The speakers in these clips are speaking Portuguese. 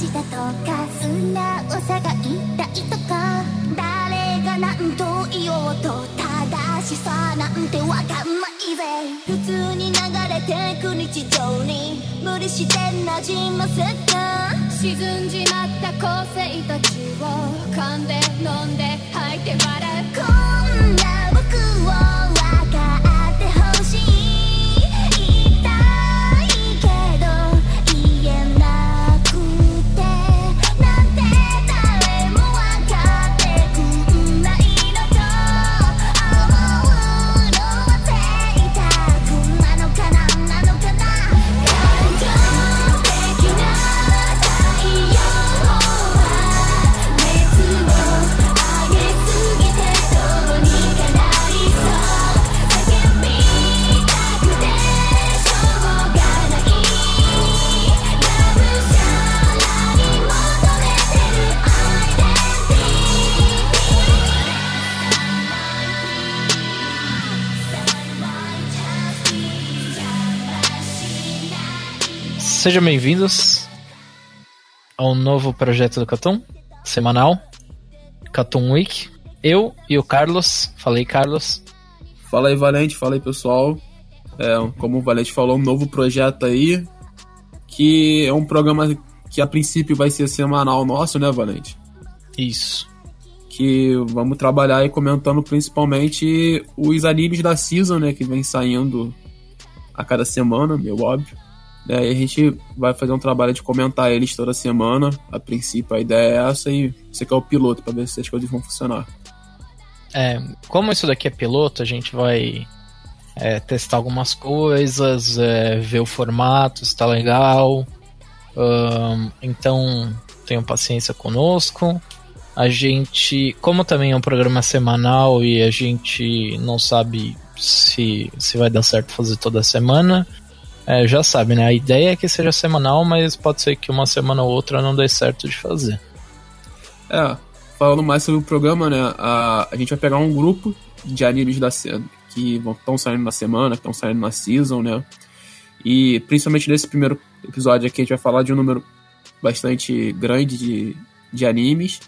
が恥だとか素直さが痛いとか誰が何と言おうと正しさなんてわかんないぜ。普通に流れてく日常に無理して馴染ませた沈んじまった個性たちを噛んで飲んで吐いて笑うこんな僕を Sejam bem-vindos ao novo projeto do Catum, semanal, Catum Week. Eu e o Carlos, falei Carlos, Fala aí, Valente, fala aí, pessoal. É, como o Valente falou, um novo projeto aí, que é um programa que a princípio vai ser semanal nosso, né, Valente? isso. Que vamos trabalhar aí comentando principalmente os animes da Season, né, que vem saindo a cada semana, meu óbvio. É, e a gente vai fazer um trabalho de comentar eles toda semana. A princípio a ideia é essa e você quer o piloto para ver se as coisas vão funcionar. É, como isso daqui é piloto, a gente vai é, testar algumas coisas, é, ver o formato, se tá legal. Ahn, então, tenham paciência conosco. A gente, como também é um programa semanal e a gente não sabe se, se vai dar certo fazer toda semana, é, já sabe, né? A ideia é que seja semanal, mas pode ser que uma semana ou outra não dê certo de fazer. É, falando mais sobre o programa, né? A, a gente vai pegar um grupo de animes da se- que estão saindo na semana, que estão saindo na season, né? E principalmente nesse primeiro episódio aqui a gente vai falar de um número bastante grande de, de animes.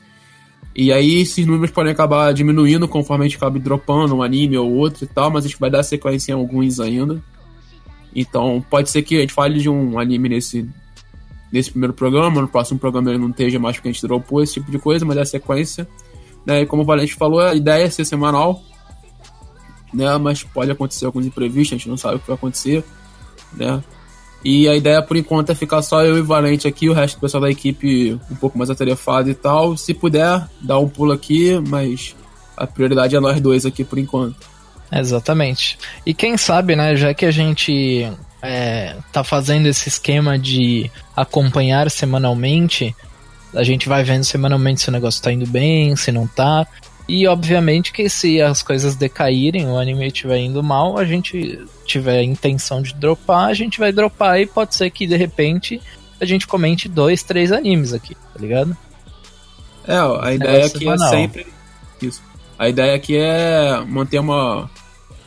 E aí esses números podem acabar diminuindo conforme a gente acabe dropando um anime ou outro e tal, mas a gente vai dar sequência em alguns ainda. Então pode ser que a gente fale de um anime nesse, nesse primeiro programa, no próximo programa ele não esteja mais porque a gente dropou esse tipo de coisa, mas é a sequência. Né? E como o Valente falou, a ideia é ser semanal, né? mas pode acontecer alguns imprevistos, a gente não sabe o que vai acontecer. Né? E a ideia por enquanto é ficar só eu e o Valente aqui, o resto do pessoal da equipe um pouco mais atarefado e tal. Se puder, dá um pulo aqui, mas a prioridade é nós dois aqui por enquanto. Exatamente. E quem sabe, né, já que a gente é, tá fazendo esse esquema de acompanhar semanalmente, a gente vai vendo semanalmente se o negócio tá indo bem, se não tá. E obviamente que se as coisas decaírem, o anime estiver indo mal, a gente tiver a intenção de dropar, a gente vai dropar e pode ser que de repente a gente comente dois, três animes aqui, tá ligado? É, a ideia Negócio aqui é sempre. Isso. A ideia aqui é manter uma,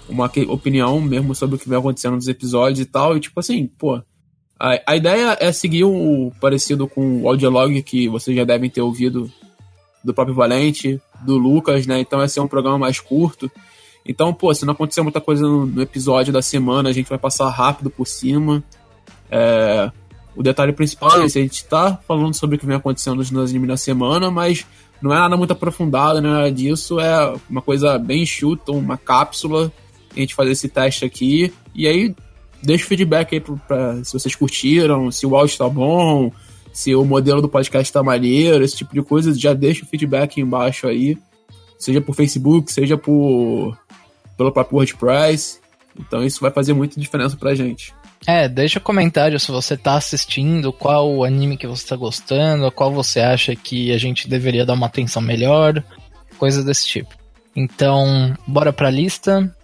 uma opinião mesmo sobre o que vem acontecendo nos episódios e tal. E tipo assim, pô. A, a ideia é seguir o parecido com o audiolog que vocês já devem ter ouvido do próprio Valente, do Lucas, né? Então vai ser um programa mais curto. Então, pô, se não acontecer muita coisa no, no episódio da semana, a gente vai passar rápido por cima. É, o detalhe principal é esse, a gente tá falando sobre o que vem acontecendo nos animes na semana, mas não é nada muito aprofundado, não é nada disso, é uma coisa bem enxuta, uma cápsula, a gente fazer esse teste aqui, e aí deixa o feedback aí pro- pra, se vocês curtiram, se o áudio tá bom, se o modelo do podcast tá maneiro, esse tipo de coisa, já deixa o feedback embaixo aí, seja por Facebook, seja por pelo próprio WordPress, então isso vai fazer muita diferença pra gente. É, deixa comentário se você tá assistindo, qual anime que você tá gostando, qual você acha que a gente deveria dar uma atenção melhor, coisas desse tipo. Então, bora pra lista.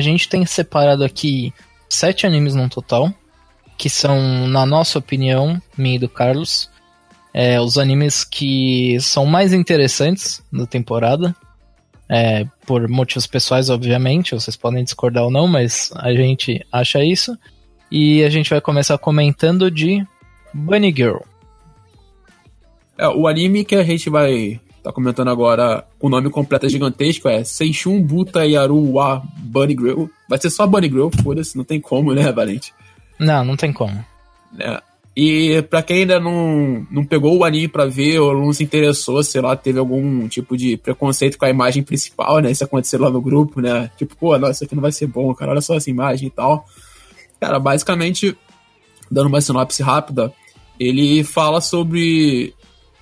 A gente tem separado aqui sete animes no total, que são, na nossa opinião, minha e do Carlos, é, os animes que são mais interessantes da temporada. É, por motivos pessoais, obviamente, vocês podem discordar ou não, mas a gente acha isso. E a gente vai começar comentando de Bunny Girl. É, o anime que a gente vai tá comentando agora, o nome completo é gigantesco, é Seishun Buta Yaru wa Bunny Grill. Vai ser só Bunny Grill, foda-se, não tem como, né, Valente? Não, não tem como. É. E pra quem ainda não, não pegou o anime pra ver ou não se interessou, sei lá, teve algum tipo de preconceito com a imagem principal, né? Isso aconteceu lá no grupo, né? Tipo, pô, nossa, isso aqui não vai ser bom, cara, olha só essa imagem e tal. Cara, basicamente, dando uma sinopse rápida, ele fala sobre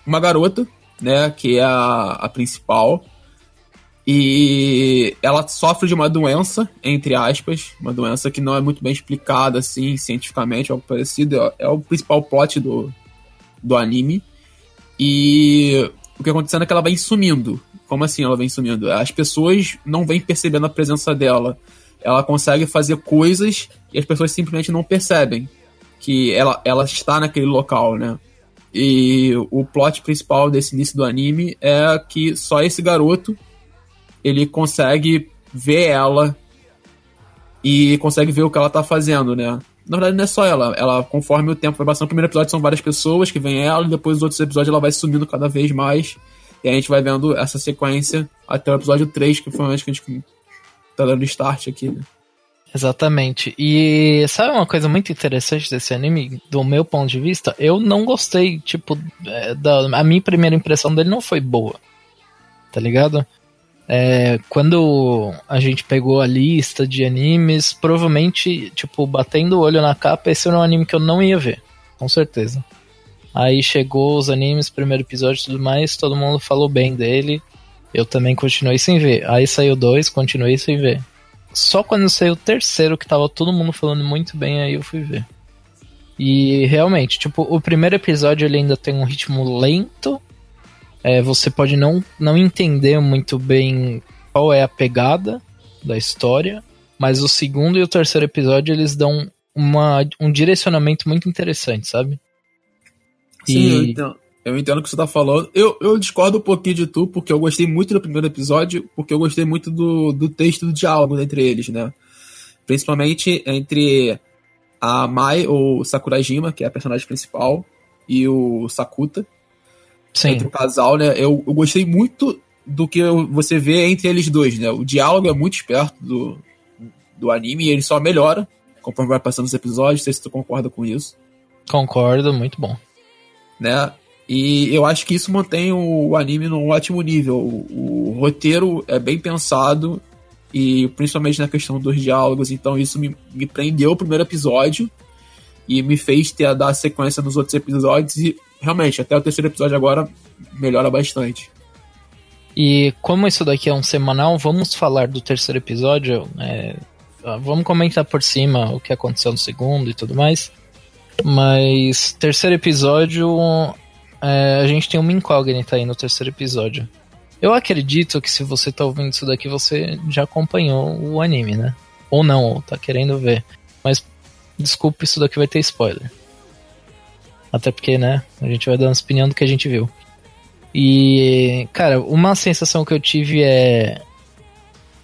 uma garota, né, que é a, a principal, e ela sofre de uma doença, entre aspas, uma doença que não é muito bem explicada, assim, cientificamente, algo parecido, é, é o principal plot do, do anime, e o que acontecendo é que ela vem sumindo. Como assim ela vem sumindo? As pessoas não vêm percebendo a presença dela. Ela consegue fazer coisas e as pessoas simplesmente não percebem que ela, ela está naquele local, né? E o plot principal desse início do anime é que só esse garoto ele consegue ver ela e consegue ver o que ela tá fazendo, né? Na verdade, não é só ela. Ela, conforme o tempo vai passando, o primeiro episódio são várias pessoas que vem ela, e depois os outros episódios ela vai sumindo cada vez mais. E a gente vai vendo essa sequência até o episódio 3, que foi onde que a gente tá dando start aqui, né? Exatamente. E sabe uma coisa muito interessante desse anime, do meu ponto de vista? Eu não gostei, tipo, é, da, a minha primeira impressão dele não foi boa. Tá ligado? É, quando a gente pegou a lista de animes, provavelmente, tipo, batendo o olho na capa, esse era um anime que eu não ia ver, com certeza. Aí chegou os animes, primeiro episódio e tudo mais, todo mundo falou bem dele. Eu também continuei sem ver. Aí saiu dois, continuei sem ver. Só quando saiu o terceiro, que tava todo mundo falando muito bem, aí eu fui ver. E realmente, tipo, o primeiro episódio ele ainda tem um ritmo lento. É, você pode não, não entender muito bem qual é a pegada da história. Mas o segundo e o terceiro episódio eles dão uma, um direcionamento muito interessante, sabe? Sim, E- entendo. Eu entendo o que você tá falando. Eu, eu discordo um pouquinho de tu, porque eu gostei muito do primeiro episódio, porque eu gostei muito do, do texto do diálogo entre eles, né? Principalmente entre a Mai, ou Sakurajima, que é a personagem principal, e o Sakuta, Sim. entre o casal, né? Eu, eu gostei muito do que você vê entre eles dois, né? O diálogo é muito esperto do, do anime e ele só melhora conforme vai passando os episódios. Não sei se tu concorda com isso. Concordo, muito bom. né? E eu acho que isso mantém o anime num ótimo nível. O, o roteiro é bem pensado e principalmente na questão dos diálogos, então isso me, me prendeu o primeiro episódio e me fez ter a dar sequência nos outros episódios e realmente até o terceiro episódio agora melhora bastante. E como isso daqui é um semanal, vamos falar do terceiro episódio. é, vamos comentar por cima o que aconteceu no segundo e tudo mais. Mas terceiro episódio, é, a gente tem uma incógnita aí no terceiro episódio. Eu acredito que se você tá ouvindo isso daqui, você já acompanhou o anime, né? Ou não, ou tá querendo ver. Mas desculpe, isso daqui vai ter spoiler. Até porque, né? A gente vai dar uma opinião do que a gente viu. E, cara, uma sensação que eu tive é.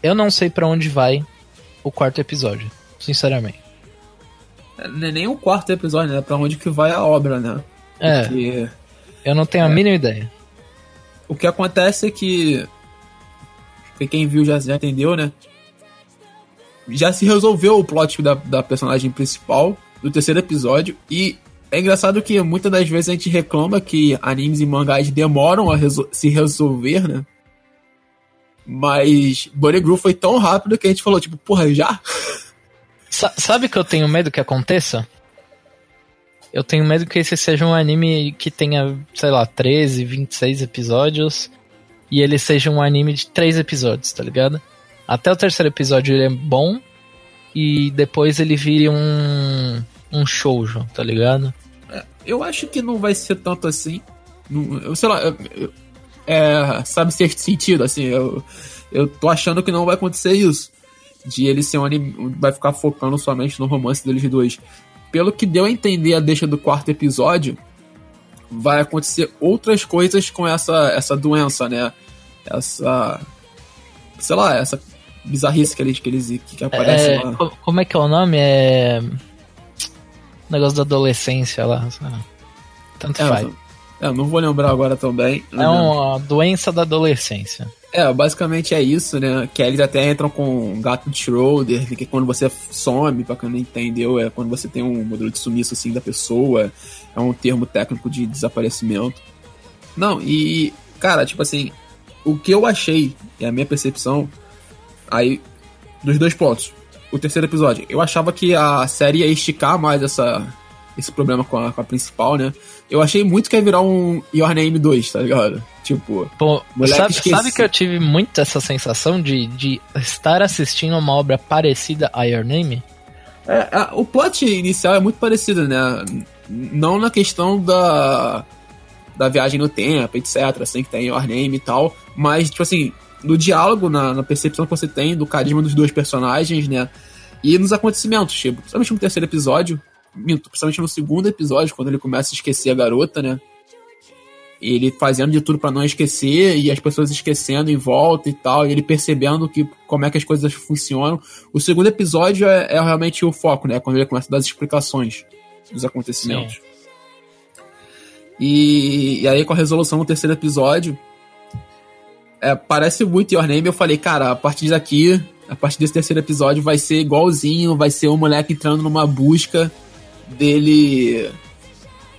Eu não sei pra onde vai o quarto episódio, sinceramente. É nem o quarto episódio, né? Pra onde que vai a obra, né? É, Porque eu não tenho a mínima ideia. o que acontece é que. porque Quem viu já, já entendeu, né? Já se resolveu o plot da, da personagem principal do terceiro episódio e é engraçado que muitas das vezes a gente reclama que animes e mangás demoram a resol se resolver, né? Mas Bunny Groove foi tão rápido que a gente falou, tipo, porra, já? Sa sabe que eu tenho medo que aconteça? Eu tenho medo que esse seja um anime que tenha, sei lá, 13, 26 episódios e ele seja um anime de 3 episódios, tá ligado? Até o terceiro episódio ele é bom e depois ele vire um um shoujo, tá ligado? É, eu acho que não vai ser tanto assim. Eu sei lá, é, sabe ser sentido, assim, eu, eu tô achando que não vai acontecer isso. De ele ser um anime, vai ficar focando somente no romance deles dois pelo que deu a entender a deixa do quarto episódio, vai acontecer outras coisas com essa, essa doença, né? Essa. Sei lá, essa bizarrice que eles que, eles, que aparece é, lá. Como é que é o nome? É. Negócio da adolescência lá. Tanto é, faz. É, não vou lembrar agora também. É uma doença da adolescência. É, basicamente é isso, né? Que eles até entram com um gato de Schroeder, que quando você some, pra quem não entendeu, é quando você tem um modelo de sumiço assim da pessoa, é um termo técnico de desaparecimento. Não, e, cara, tipo assim, o que eu achei, e a minha percepção, aí, dos dois pontos. O terceiro episódio, eu achava que a série ia esticar mais essa, esse problema com a, com a principal, né? Eu achei muito que ia virar um Your Name 2, tá ligado? Tipo, Pô, sabe, sabe, que eu tive muito essa sensação de, de estar assistindo uma obra parecida a Your Name? É, a, o plot inicial é muito parecido, né? Não na questão da, da viagem no tempo, etc. Assim, que tem Your Name e tal. Mas, tipo assim, no diálogo, na, na percepção que você tem do carisma dos dois personagens, né? E nos acontecimentos, tipo, principalmente no terceiro episódio, minto, principalmente no segundo episódio, quando ele começa a esquecer a garota, né? ele fazendo de tudo para não esquecer e as pessoas esquecendo em volta e tal, e ele percebendo que como é que as coisas funcionam. O segundo episódio é, é realmente o foco, né? Quando ele começa a dar as explicações dos acontecimentos. E, e, aí com a resolução do terceiro episódio, é, parece muito Your Name. Eu falei, cara, a partir daqui, a partir desse terceiro episódio vai ser igualzinho, vai ser um moleque entrando numa busca dele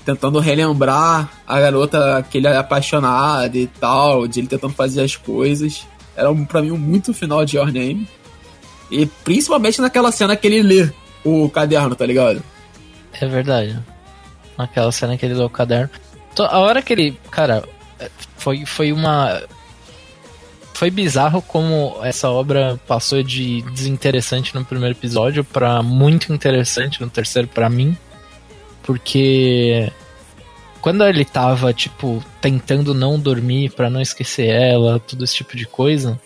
tentando relembrar a garota que ele é apaixonado e tal, de ele tentando fazer as coisas. Era para mim muito final de Your Name. E principalmente naquela cena que ele lê o caderno, tá ligado? É verdade. Naquela cena que ele lê o caderno. A hora que ele. Cara, foi, foi uma. Foi bizarro como essa obra passou de desinteressante no primeiro episódio para muito interessante no terceiro para mim porque quando ele tava, tipo, tentando não dormir para não esquecer ela, todo esse tipo de coisa,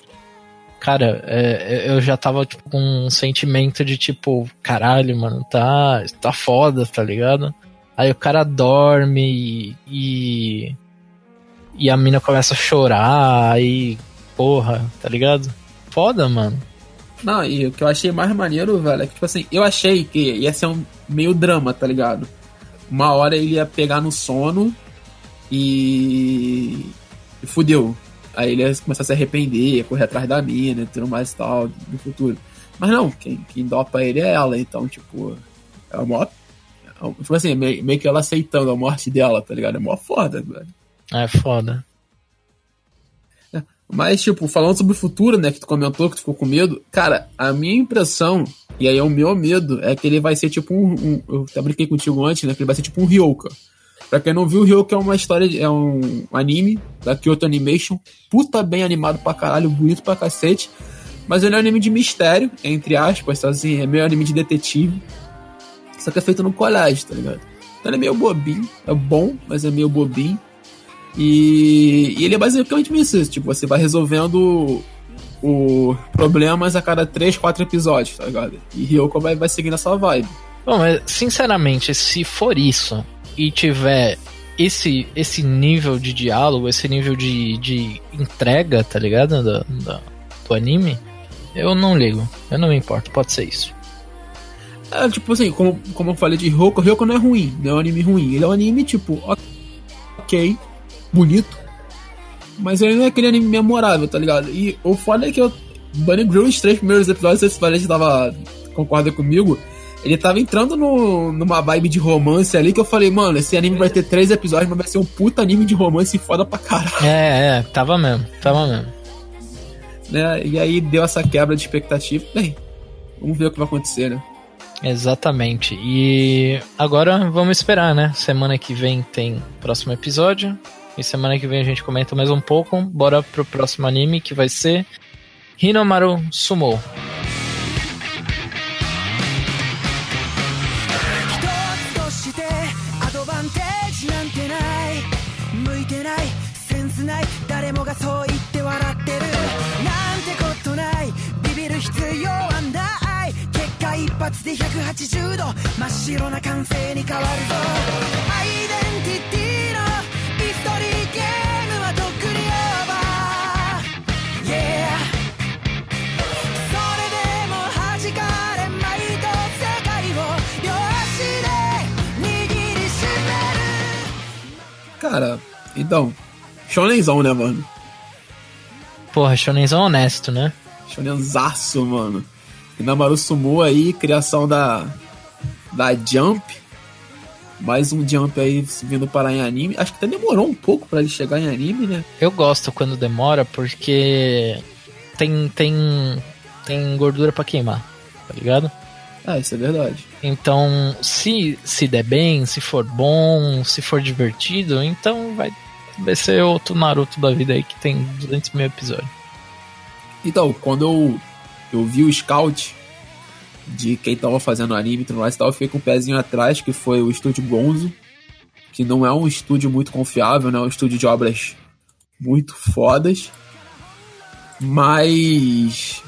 cara, é, é, eu já tava tipo, com um sentimento de tipo, caralho, mano, tá, tá foda, tá ligado? Aí o cara dorme e. E a mina começa a chorar, aí. Porra, tá ligado? Foda, mano. Não, e o que eu achei mais maneiro, velho, é que, tipo assim, eu achei que ia ser um meio drama, tá ligado? uma hora ele ia pegar no sono e. e fudeu. Aí ele ia começar a se arrepender, ia correr atrás da mina e tudo mais e tal, no futuro. Mas não, quem, quem dopa ele é ela, então, tipo, é a maior. É tipo assim, meio, meio que ela aceitando a morte dela, tá ligado? É mó foda, velho. É foda. É, mas, tipo, falando sobre o futuro, né, que tu comentou que tu ficou com medo, cara, a minha impressão e aí o meu medo é que ele vai ser tipo um. um eu até brinquei contigo antes, né? Que ele vai ser tipo um Ryoka. Pra quem não viu, o Ryoka é uma história, é um anime da Kyoto Animation. Puta bem animado pra caralho, bonito pra cacete. Mas ele é um anime de mistério, entre aspas, tá assim, é meio anime de detetive. Só que é feito no colégio, tá ligado? Então ele é meio bobinho, é bom, mas é meio bobinho. E, e ele é basicamente isso, tipo, você vai resolvendo o problemas a cada 3, 4 episódios, tá ligado? E Ryoko vai, vai seguir nessa vibe. Bom, mas sinceramente, se for isso e tiver esse, esse nível de diálogo, esse nível de, de entrega, tá ligado? Do, do, do anime, eu não ligo. Eu não me importo, pode ser isso. É, tipo assim, como, como eu falei de Ryoko, Ryoko não é ruim, não é um anime ruim. Ele é um anime, tipo, ok, bonito, mas ele não é aquele anime memorável, tá ligado? E o foda é que eu. Bunny Grill, os três primeiros episódios, esse parente tava. concorda comigo. ele tava entrando no, numa vibe de romance ali que eu falei, mano, esse anime vai ter três episódios, mas vai ser um puta anime de romance foda pra caralho. É, é, tava mesmo, tava mesmo. Né? E aí deu essa quebra de expectativa. Bem, vamos ver o que vai acontecer, né? Exatamente. E agora vamos esperar, né? Semana que vem tem próximo episódio. E semana que vem a gente comenta mais um pouco. Bora pro próximo anime que vai ser Hinomaru Sumo. 一つとしてアドバンテージなんてない向いてないセンスない誰もがそう言って笑ってるなんてことないビビる必要はない結果一発で180度真っ白な歓声に変わるぞアイデンティティ Cara, então, shonenzão, né, mano? Porra, shonenzão honesto, né? Shonenzaço, mano. Inamaru Sumo aí, criação da, da Jump. Mais um Jump aí vindo parar em anime. Acho que até demorou um pouco pra ele chegar em anime, né? Eu gosto quando demora porque tem tem tem gordura pra queimar, tá ligado? Ah, isso é verdade. Então, se se der bem, se for bom, se for divertido, então vai vai ser outro Naruto da vida aí que tem 200 mil episódios. Então, quando eu, eu vi o scout de quem tava fazendo anime e tudo mais e tal, eu fiquei com o pezinho atrás, que foi o estúdio Gonzo, que não é um estúdio muito confiável, né? É um estúdio de obras muito fodas. Mas.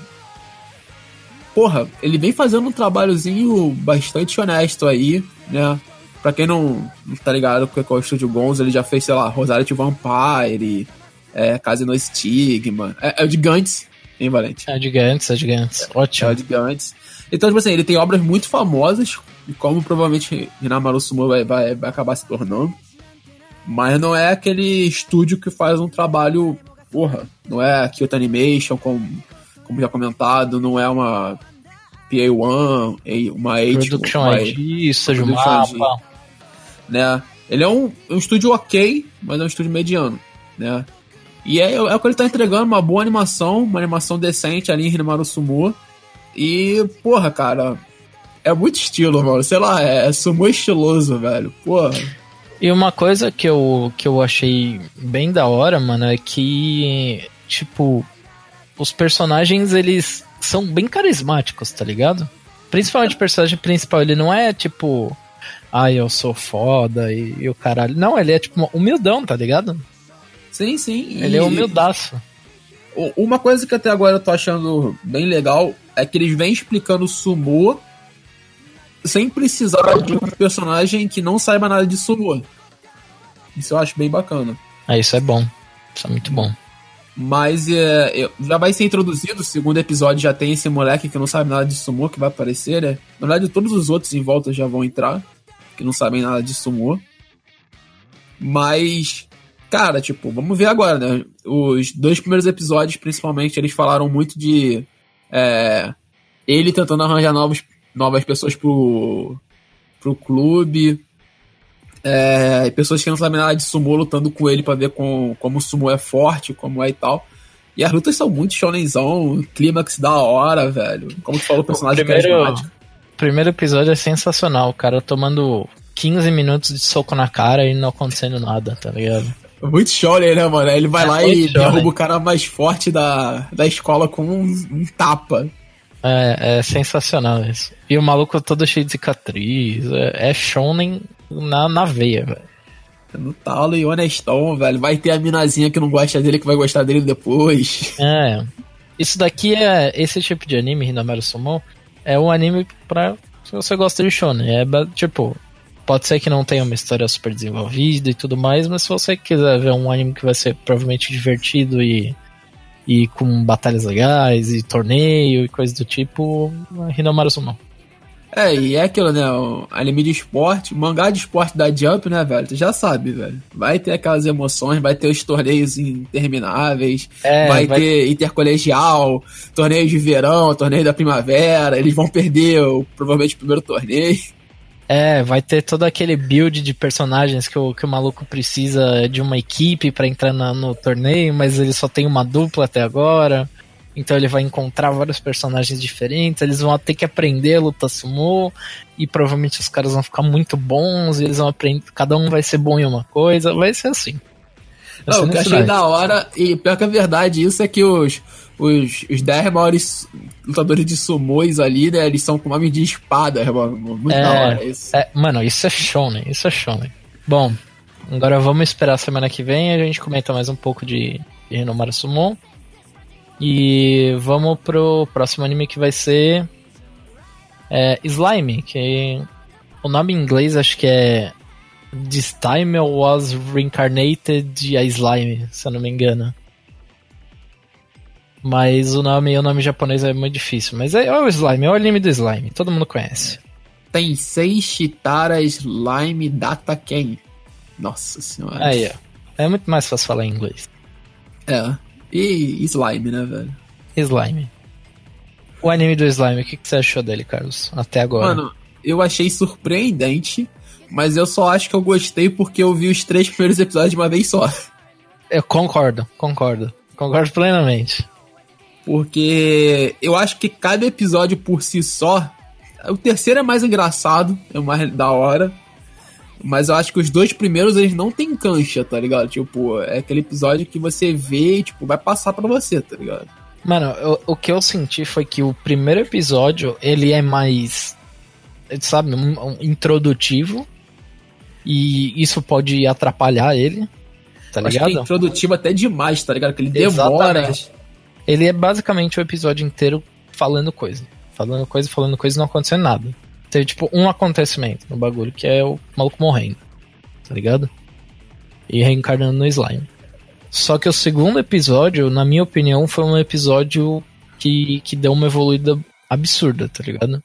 Porra, ele vem fazendo um trabalhozinho bastante honesto aí, né? Pra quem não, não tá ligado com é o estúdio Gonzo, ele já fez, sei lá, Rosário de Vampire, é, Casino Stigma. É, é o de Gantz, hein, Valente? É gigantes, é gigantes. Ótimo. É o de Gantz. Então, tipo assim, ele tem obras muito famosas, e como provavelmente Hinamaru Sumo vai, vai, vai acabar se tornando. Mas não é aquele estúdio que faz um trabalho, porra, não é Kyoto Animation, como, como já comentado, não é uma PA1, eh, uma H, Production uma, o Production mapa. né? Ele é um, um estúdio ok, mas é um estúdio mediano, né? E é, é o que ele tá entregando, uma boa animação, uma animação decente ali em Hinamaru Sumo. E, porra, cara, é muito estilo, mano. Sei lá, é, é sumo estiloso, velho. Porra. E uma coisa que eu, que eu achei bem da hora, mano, é que, tipo, os personagens, eles são bem carismáticos, tá ligado? Principalmente o personagem principal, ele não é, tipo, ai, eu sou foda e, e o caralho. Não, ele é, tipo, humildão, tá ligado? Sim, sim. Ele é E- humildaço. U- Uma coisa que até agora eu tô achando bem legal é que eles vêm explicando o sumô sem precisar de um personagem que não saiba nada de sumô. Isso eu acho bem bacana. Ah, isso é bom. Isso é muito bom. Mas é, já vai ser introduzido, o segundo episódio já tem esse moleque que não sabe nada de sumô que vai aparecer, né? Na verdade, todos os outros em volta já vão entrar, que não sabem nada de sumô. Mas, cara, tipo, vamos ver agora, né? Os dois primeiros episódios, principalmente, eles falaram muito de é, ele tentando arranjar novos, novas pessoas pro, pro clube. É, e pessoas que não sabem nada de sumô lutando com ele pra ver com, como o sumô é forte, como é e tal. E as lutas são muito shonenzão, clímax da hora, velho. Como tu falou, o personagem primeiro-. O primeiro episódio é sensacional. O cara tomando 15 minutos de soco na cara e não acontecendo nada, tá ligado? Muito shonen, né, mano? Aí Ele vai É lá e shonen. derruba o cara mais forte da, da escola com um, um tapa. É, é sensacional isso. E o maluco todo cheio de cicatriz. É, é shonen na, na veia, velho. No talo e honestão, velho. Vai ter a minazinha que não gosta dele que vai gostar dele depois. É. Isso daqui é. Esse tipo de anime, Hinamaru Sumo, é um anime pra. Se você gosta de shonen. É tipo. Pode ser que não tenha uma história super desenvolvida e tudo mais, mas se você quiser ver um anime que vai ser provavelmente divertido e. E com batalhas legais e torneio e coisa do tipo, Hinamaru Sumo. É, e é aquilo, né? O anime de esporte, mangá de esporte da Jump, né, velho? Tu já sabe, velho. Vai ter aquelas emoções, vai ter os torneios intermináveis, É, vai, vai- ter intercolegial, torneio de verão, torneio da primavera, eles vão perder o- provavelmente o primeiro torneio. É, vai ter todo aquele build de personagens que o, que o maluco precisa de uma equipe pra entrar na- no torneio, mas ele só tem uma dupla até agora. Então ele vai encontrar vários personagens diferentes, eles vão ter que aprender a luta sumo, e provavelmente os caras vão ficar muito bons, e eles vão aprender, cada um vai ser bom em uma coisa, vai ser assim. Vai Não, ser o que eu achei da hora, e pior que a verdade, isso é que os, os, os 10 maiores lutadores de sumôs ali, né, eles são com nome de espada, irmão. Muito É, da hora isso. É, mano, isso é shonen, isso é shonen. Bom, agora vamos esperar a semana que vem a gente comenta mais um pouco de, de Renomaru Summon. E vamos pro próximo anime que vai ser é, Slime, que o nome em inglês acho que é This Time I Was Reincarnated a Slime, se eu não me engano. Mas o nome, o nome japonês é muito difícil. Mas é, é o Slime, é o anime do Slime, todo mundo conhece. Tem seis Chitara Slime Data Ken. Nossa senhora. Aí, ó. É muito mais fácil falar em inglês. É. E slime, né, velho? Slime. O anime do Slime, o que, que você achou dele, Carlos? Até agora. Mano, eu achei surpreendente, mas eu só acho que eu gostei porque eu vi os três primeiros episódios de uma vez só. Eu concordo, concordo. Concordo plenamente. Porque eu acho que cada episódio por si só. O terceiro é mais engraçado, é o mais da hora. Mas eu acho que os dois primeiros eles não tem cancha, tá ligado? Tipo, é aquele episódio que você vê e, tipo, vai passar pra você, tá ligado? Mano, eu- o que eu senti foi que o primeiro episódio, ele é mais, sabe, um, um introdutivo. E isso pode atrapalhar ele, tá Eu acho que é ligado? introdutivo até demais, tá ligado? Que ele demora. Exatamente. Ele é basicamente o episódio inteiro falando coisa. Falando coisa, falando coisa e não acontecendo nada. Teve, tipo, um acontecimento no bagulho, que é o maluco morrendo. Tá ligado? E reencarnando no slime. Só que o segundo episódio, na minha opinião, foi um episódio que, que deu uma evoluída absurda, tá ligado?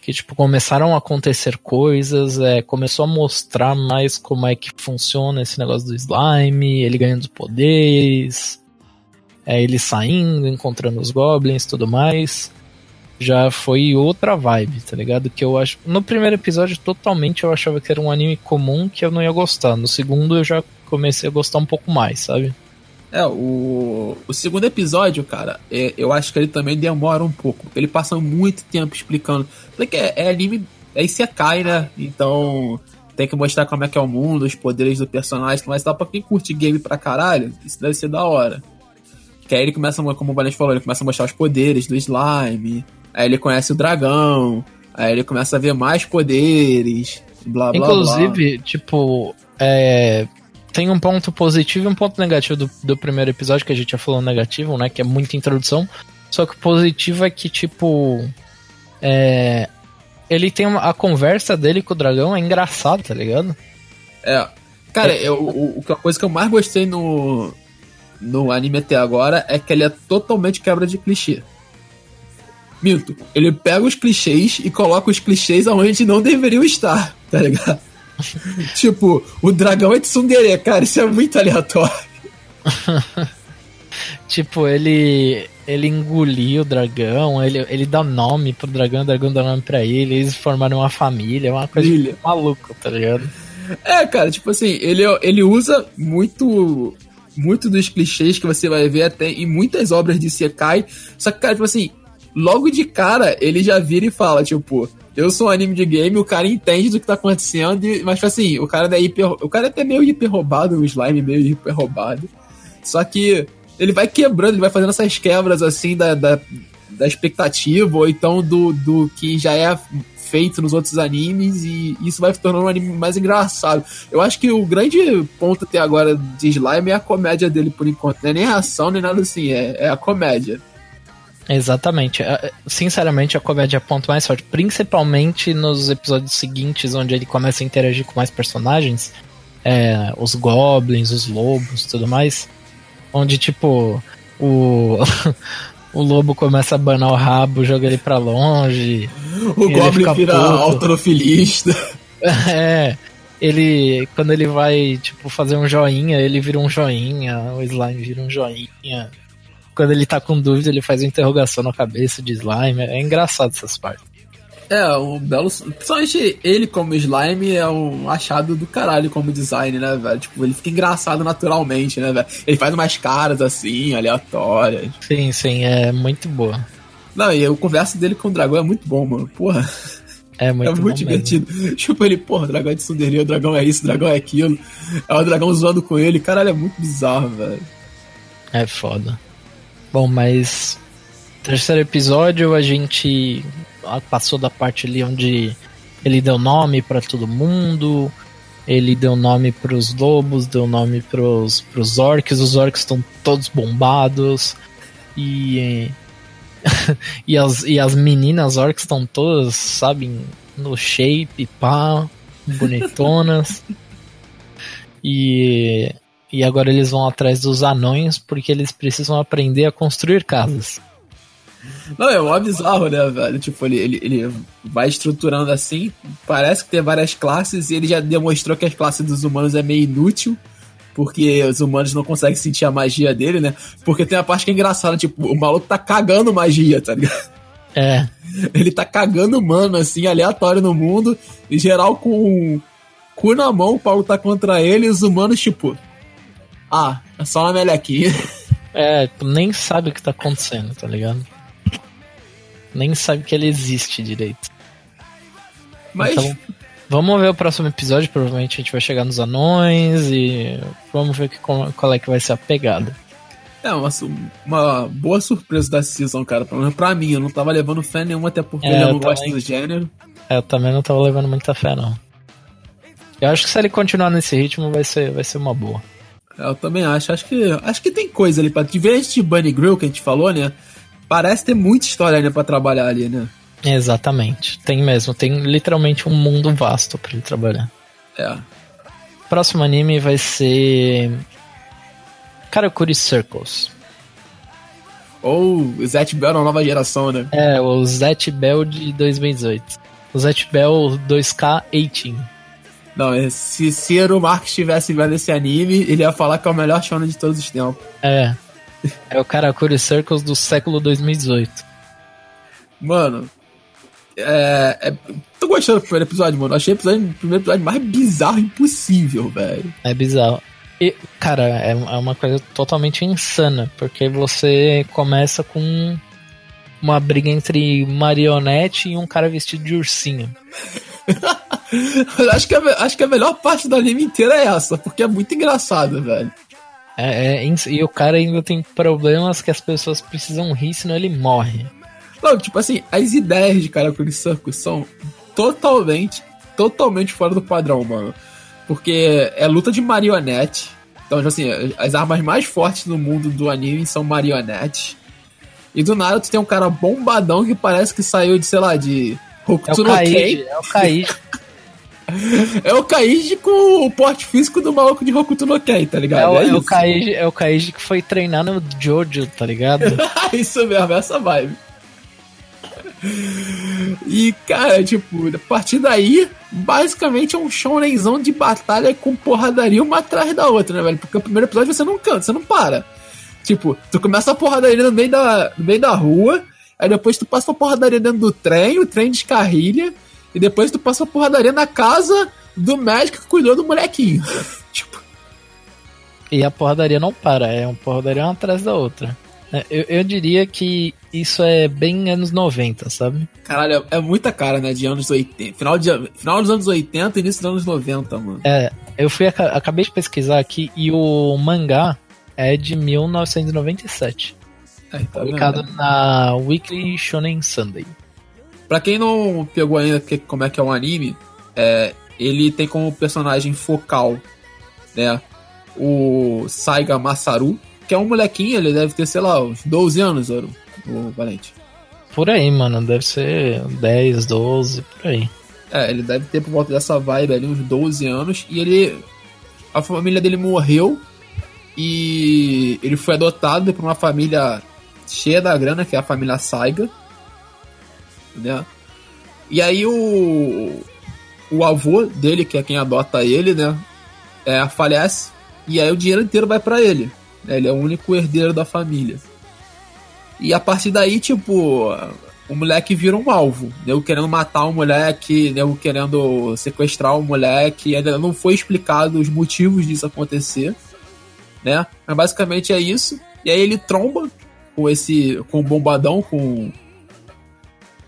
Que, tipo, começaram a acontecer coisas, é, começou a mostrar mais como é que funciona esse negócio do slime, ele ganhando poderes, é, ele saindo, encontrando os goblins tudo mais. Já foi outra vibe, tá ligado? Que eu acho. No primeiro episódio, totalmente eu achava que era um anime comum que eu não ia gostar. No segundo, eu já comecei a gostar um pouco mais, sabe? É, o, o segundo episódio, cara, é- eu acho que ele também demora um pouco. Ele passa muito tempo explicando. Porque é, é anime, é Isekai, né? Então tem que mostrar como é que é o mundo, os poderes do personagem, mas dá pra quem curte game pra caralho, isso deve ser da hora. Que aí ele começa, como o Valente falou, ele começa a mostrar os poderes do slime, aí ele conhece o dragão, aí ele começa a ver mais poderes, blá blá blá. Inclusive, tipo, é, tem um ponto positivo e um ponto negativo do, do primeiro episódio, que a gente já falou negativo, né? Que é muita introdução. Só que o positivo é que, tipo. É, ele tem uma, a conversa dele com o dragão é engraçado, tá ligado? É. Cara, eu, o, o- a coisa que eu mais gostei no, no anime até agora é que ele é totalmente quebra de clichê. Minto. Ele pega os clichês e coloca os clichês aonde não deveriam estar, tá ligado? tipo, o dragão é de tsundere, cara, isso é muito aleatório. Tipo, ele. Ele engoliu o dragão, ele, ele dá nome pro dragão, o dragão dá nome pra ele, eles formaram uma família, é uma coisa Família. maluca, tá ligado? É, cara, tipo assim, ele, ele usa muito muito dos clichês que você vai ver até em muitas obras de Sekai. Só que, cara, tipo assim, logo de cara ele já vira e fala, tipo, eu sou um anime de game, o cara entende do que tá acontecendo, mas tipo assim, o cara é hiper, o cara é até meio hiper roubado, o slime meio hiper roubado. Só que ele vai quebrando, ele vai fazendo essas quebras assim da, da, da expectativa, ou então do, do que já é feito nos outros animes, e isso vai tornando um anime mais engraçado. Eu acho que o grande ponto até agora de Slime é a comédia dele por enquanto. Não é nem a ação, nem nada assim, é, é a comédia. Exatamente. É, Sinceramente, a comédia é o ponto mais forte. Principalmente nos episódios seguintes, onde ele começa a interagir com mais personagens. é, os goblins, os lobos tudo mais. Onde, tipo, o. o lobo começa a banar o rabo, joga ele pra longe. O Goblin vira puto. autorofilista. É. Ele, quando ele vai, tipo, fazer um joinha, ele vira um joinha, o slime vira um joinha. Quando ele tá com dúvida, ele faz uma interrogação na cabeça de slime. É engraçado essas partes. É, um belo. Principalmente ele como slime é um achado do caralho como design, né, velho? Tipo, ele fica engraçado naturalmente, né, velho? Ele faz umas caras assim, aleatórias. Sim, sim, é muito boa. Não, e o conversa dele com o dragão é muito bom, mano. Porra, É muito, é muito bom mesmo. divertido. Tipo, ele, porra, o dragão é de Sunderia, o dragão é isso, o dragão é aquilo. É o dragão zoando com ele. Caralho, é muito bizarro, velho. É foda. Bom, mas. Terceiro episódio, a gente ah, passou da parte ali onde ele deu nome pra todo mundo. Ele deu nome pros lobos, deu nome pros, pros orcs. Os orcs estão todos bombados. E. e, as, e as meninas orcs estão todas, sabe, no shape, pá, bonitonas. e. E agora eles vão atrás dos anões porque eles precisam aprender a construir casas. Não, é mó bizarro, né, velho? Tipo, ele, ele, ele vai estruturando assim, parece que tem várias classes, e ele já demonstrou que as classes dos humanos é meio inútil, porque os humanos não conseguem sentir a magia dele, né? Porque tem a parte que é engraçada, tipo, o maluco tá cagando magia, tá ligado? É, Ele tá cagando humano, assim, aleatório no mundo, em geral com o cu na mão, o Paulo tá contra ele, e os humanos, tipo, ah, é só uma melequinha. é, tu nem sabe o que tá acontecendo, tá ligado? Nem sabe que ele existe direito. Mas, Então, vamos ver o próximo episódio. Provavelmente a gente vai chegar nos anões e vamos ver que, qual é que vai ser a pegada. é uma, uma boa surpresa da season, cara. Pelo menos pra mim, eu não tava levando fé nenhuma, até porque É, eu não gosto do gênero. É, Eu também não tava levando muita fé, não. Eu acho que se ele continuar nesse ritmo, vai ser, vai ser uma boa. Eu também acho. Acho que, acho que tem coisa ali pra. Diferente de Bunny Grill que a gente falou, né? Parece ter muita história ainda pra trabalhar ali, né? Exatamente. Tem mesmo. Tem literalmente um mundo vasto pra ele trabalhar. É. Próximo anime vai ser. Karakuri Circles. Ou Zet Bell na nova geração, né? É, o Zet Bell de 2018. O Zet Bell 2K18. Não, é, se Ciro Marques estivesse vendo esse anime, ele ia falar que é o melhor shonen de todos os tempos. É. É o Karakuri Circles do século 2018. Mano, é, é- Tô gostando do primeiro episódio, mano. Achei o, episódio, o primeiro episódio mais bizarro impossível, velho. É bizarro. E, cara, é, é uma coisa totalmente insana, porque você começa com uma briga entre marionete e um cara vestido de ursinho. Acho, que a, acho que a melhor parte do anime inteiro é essa, porque é muito engraçado, velho. É, é e o cara ainda tem problemas que as pessoas precisam rir, senão ele morre. Não, tipo assim, as ideias de Karakuri Circus são totalmente, totalmente fora do padrão, mano. Porque é luta de marionete. Então, tipo assim, as armas mais fortes no mundo do anime são marionetes. E do nada tu tem um cara bombadão que parece que saiu de, sei lá, de É Hokuto o no Kaiji, Ken. é o Kaiji. É o Kaiji com o porte físico do maluco de Hokuto no Ken, tá É ligado? o, é o isso. Kaiji, é o Kaiji que foi treinar no Jojo, tá ligado? Isso mesmo, essa vibe. E, cara, tipo, a partir daí, basicamente é um shonenzão de batalha com porradaria uma atrás da outra, né, velho? Porque o primeiro episódio você não canta, você não para. Tipo, tu começa a porradaria no meio da, no meio da rua, aí depois tu passa a porradaria dentro do trem, o trem descarrilha, e depois tu passa a porradaria na casa do médico que cuidou do molequinho. tipo, E a porradaria não para, é uma porradaria uma atrás da outra. É, Eu, eu diria que isso é bem anos 90, sabe? caralho, é, é muita cara, né, de anos 80. Final, de, final dos anos 80 e início dos anos 90, mano. É, eu fui aca- acabei de pesquisar aqui e o mangá é de 1997, É, tá vendo? publicado na Weekly Shonen Sunday. Pra quem não pegou ainda que- como é que é um anime, é, ele tem como personagem focal, né, o Saiga Masaru, que é um molequinho, ele deve ter, sei lá, uns 12 anos, o, o Valente. Por aí, mano, deve ser 10, 12, por aí. É, ele deve ter por volta dessa vibe ali, uns 12 anos, e ele. A família dele morreu e ele foi adotado por uma família cheia da grana, que é a família Saiga, né? E aí o, o avô dele, que é quem adota ele, né? É, falece, e aí o dinheiro inteiro vai para ele. Né? Ele é o único herdeiro da família. E a partir daí, tipo, o moleque vira um alvo. Eu querendo matar o moleque, eu querendo sequestrar o moleque. Ainda não foi explicado os motivos disso acontecer, né? Mas basicamente é isso. E aí ele tromba com esse. com o bombadão, com.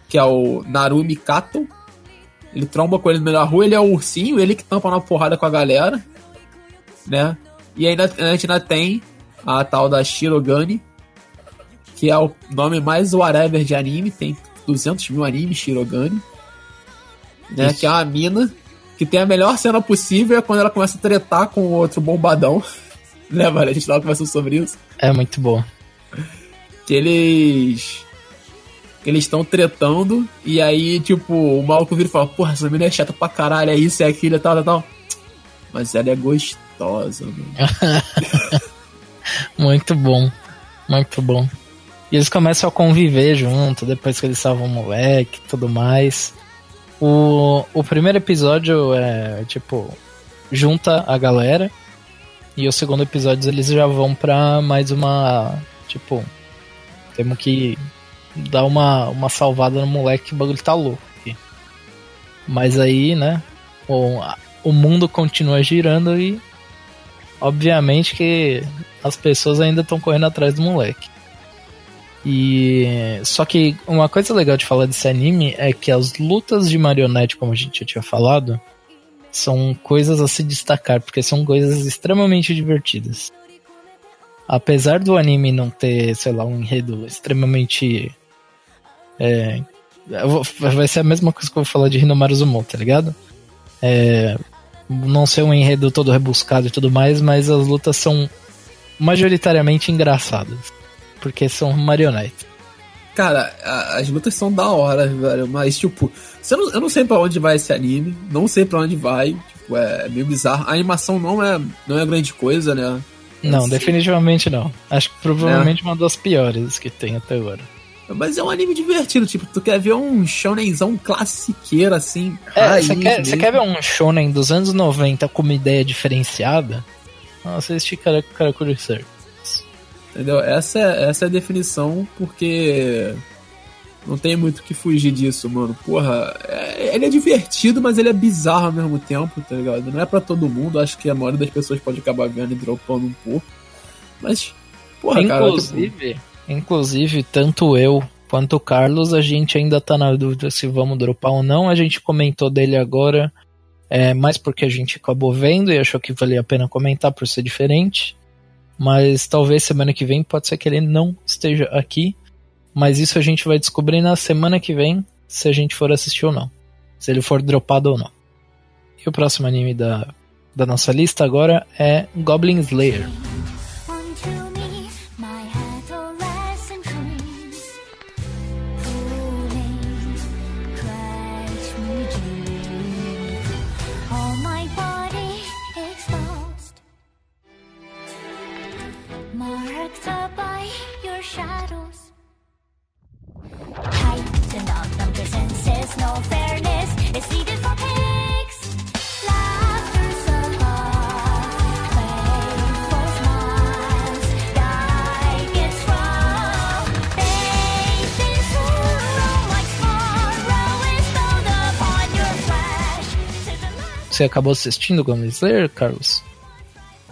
que é o Narumi Kato. Ele tromba com ele no meio da rua, ele é o ursinho, ele que tampa na porrada com a galera, né? E ainda a gente ainda tem a tal da Shirogane, que é o nome mais whatever de anime, tem 200 mil animes, Shirogane, né? Que é uma mina que tem a melhor cena possível é quando ela começa a tretar com o outro bombadão. né, mano? A gente tava conversando sobre isso. É muito bom. Que eles. Eles estão tretando, e aí, tipo, o maluco vira e fala: Porra, essa menina é chata pra caralho, é isso, é aquilo, é tal, tal, tal. Mas ela é gostosa, mano. muito bom. Muito bom. E eles começam a conviver junto, depois que eles salvam o moleque e tudo mais. O, o primeiro episódio é, tipo, junta a galera. E o segundo episódio eles já vão pra mais uma. Tipo, temos que dar uma, uma salvada no moleque, o bagulho tá louco aqui. Mas aí, né? O, o mundo continua girando e. Obviamente que as pessoas ainda estão correndo atrás do moleque. E só que uma coisa legal de falar desse anime é que as lutas de marionete, como a gente já tinha falado, são coisas a se destacar, porque são coisas extremamente divertidas. Apesar do anime não ter, sei lá, um enredo extremamente. É, vai ser a mesma coisa que eu vou falar de Hinomaru Zumo, tá ligado? É, não ser um enredo todo rebuscado e tudo mais, mas as lutas são majoritariamente engraçadas porque são marionetes. Cara, a, as lutas são da hora, velho, mas tipo, não, eu não sei para onde vai esse anime, não sei para onde vai, tipo, é, é, meio bizarro. A animação não é, não é grande coisa, né? Não, definitivamente não. Acho que provavelmente é. uma das piores que tem até agora. Mas é um anime divertido, tipo, tu quer ver um shonenzão classiqueiro, assim. É, você quer, quer ver um shonen dos anos 90 com uma ideia diferenciada? Nossa, esse cara, cara certo. Entendeu? Essa é, essa é a definição, porque não tem muito que fugir disso, mano. Porra, é, ele é divertido, mas ele é bizarro ao mesmo tempo, tá ligado? Não é para todo mundo, acho que a maioria das pessoas pode acabar vendo e dropando um pouco. Mas, porra, inclusive, cara. Tipo... Inclusive, tanto eu quanto o Carlos, a gente ainda tá na dúvida se vamos dropar ou não. A gente comentou dele agora, é, mais porque a gente acabou vendo e achou que valia a pena comentar por ser diferente. Mas talvez semana que vem pode ser que ele não esteja aqui. Mas isso a gente vai descobrir na semana que vem se a gente for assistir ou não. Se ele for dropado ou não. E o próximo anime da, da nossa lista agora é Goblin Slayer. Você acabou assistindo Goblin Slayer, Carlos?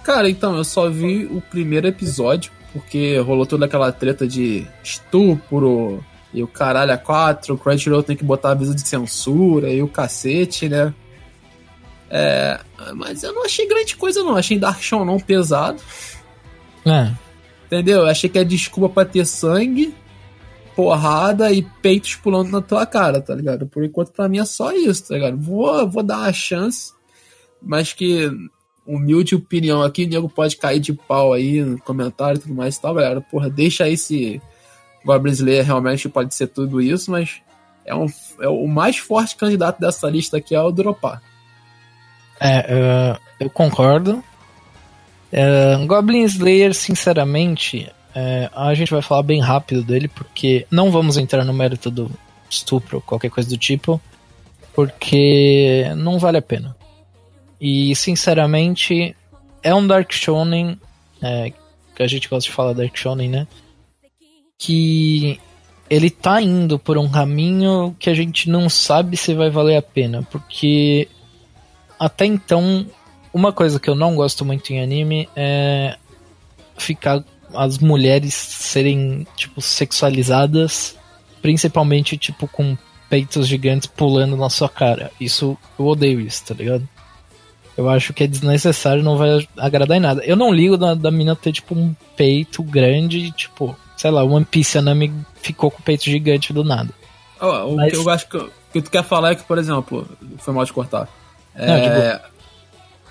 Cara, então, eu só vi o primeiro episódio, porque rolou toda aquela treta de estupro e o caralho a quatro, o Crunchyroll tem que botar aviso de censura e o cacete, né? É, mas eu não achei grande coisa não, achei Dark Show não pesado. É. Entendeu? Eu achei que é desculpa pra ter sangue, porrada e peitos pulando na tua cara, tá ligado? Por enquanto, pra mim é só isso, tá ligado? Vou, vou dar uma chance, mas que humilde opinião aqui, o nego pode cair de pau aí no comentário e tudo mais e tal, galera. Porra, deixa aí se Goblin Slayer realmente pode ser tudo isso, mas é, um, é o mais forte candidato dessa lista aqui é o Dropar. É, uh, eu concordo. Uh, Goblin Slayer, sinceramente, É, a gente vai falar bem rápido dele, porque não vamos entrar no mérito do estupro qualquer coisa do tipo, porque não vale a pena. E, sinceramente, é um Dark Shonen, é, que a gente gosta de falar Dark Shonen, né? Que ele tá indo por um caminho que a gente não sabe se vai valer a pena, porque até então, uma coisa que eu não gosto muito em anime é ficar as mulheres serem tipo sexualizadas, principalmente tipo com peitos gigantes pulando na sua cara. Isso eu odeio isso, tá ligado? Eu acho que é desnecessário, não vai agradar em nada. Eu não ligo da, da mina ter tipo um peito grande, tipo, sei lá, One Piece Anami ficou com o peito gigante do nada. Oh, o Mas- que eu acho que, que tu quer falar é que, por exemplo, foi mal de cortar. Não, É,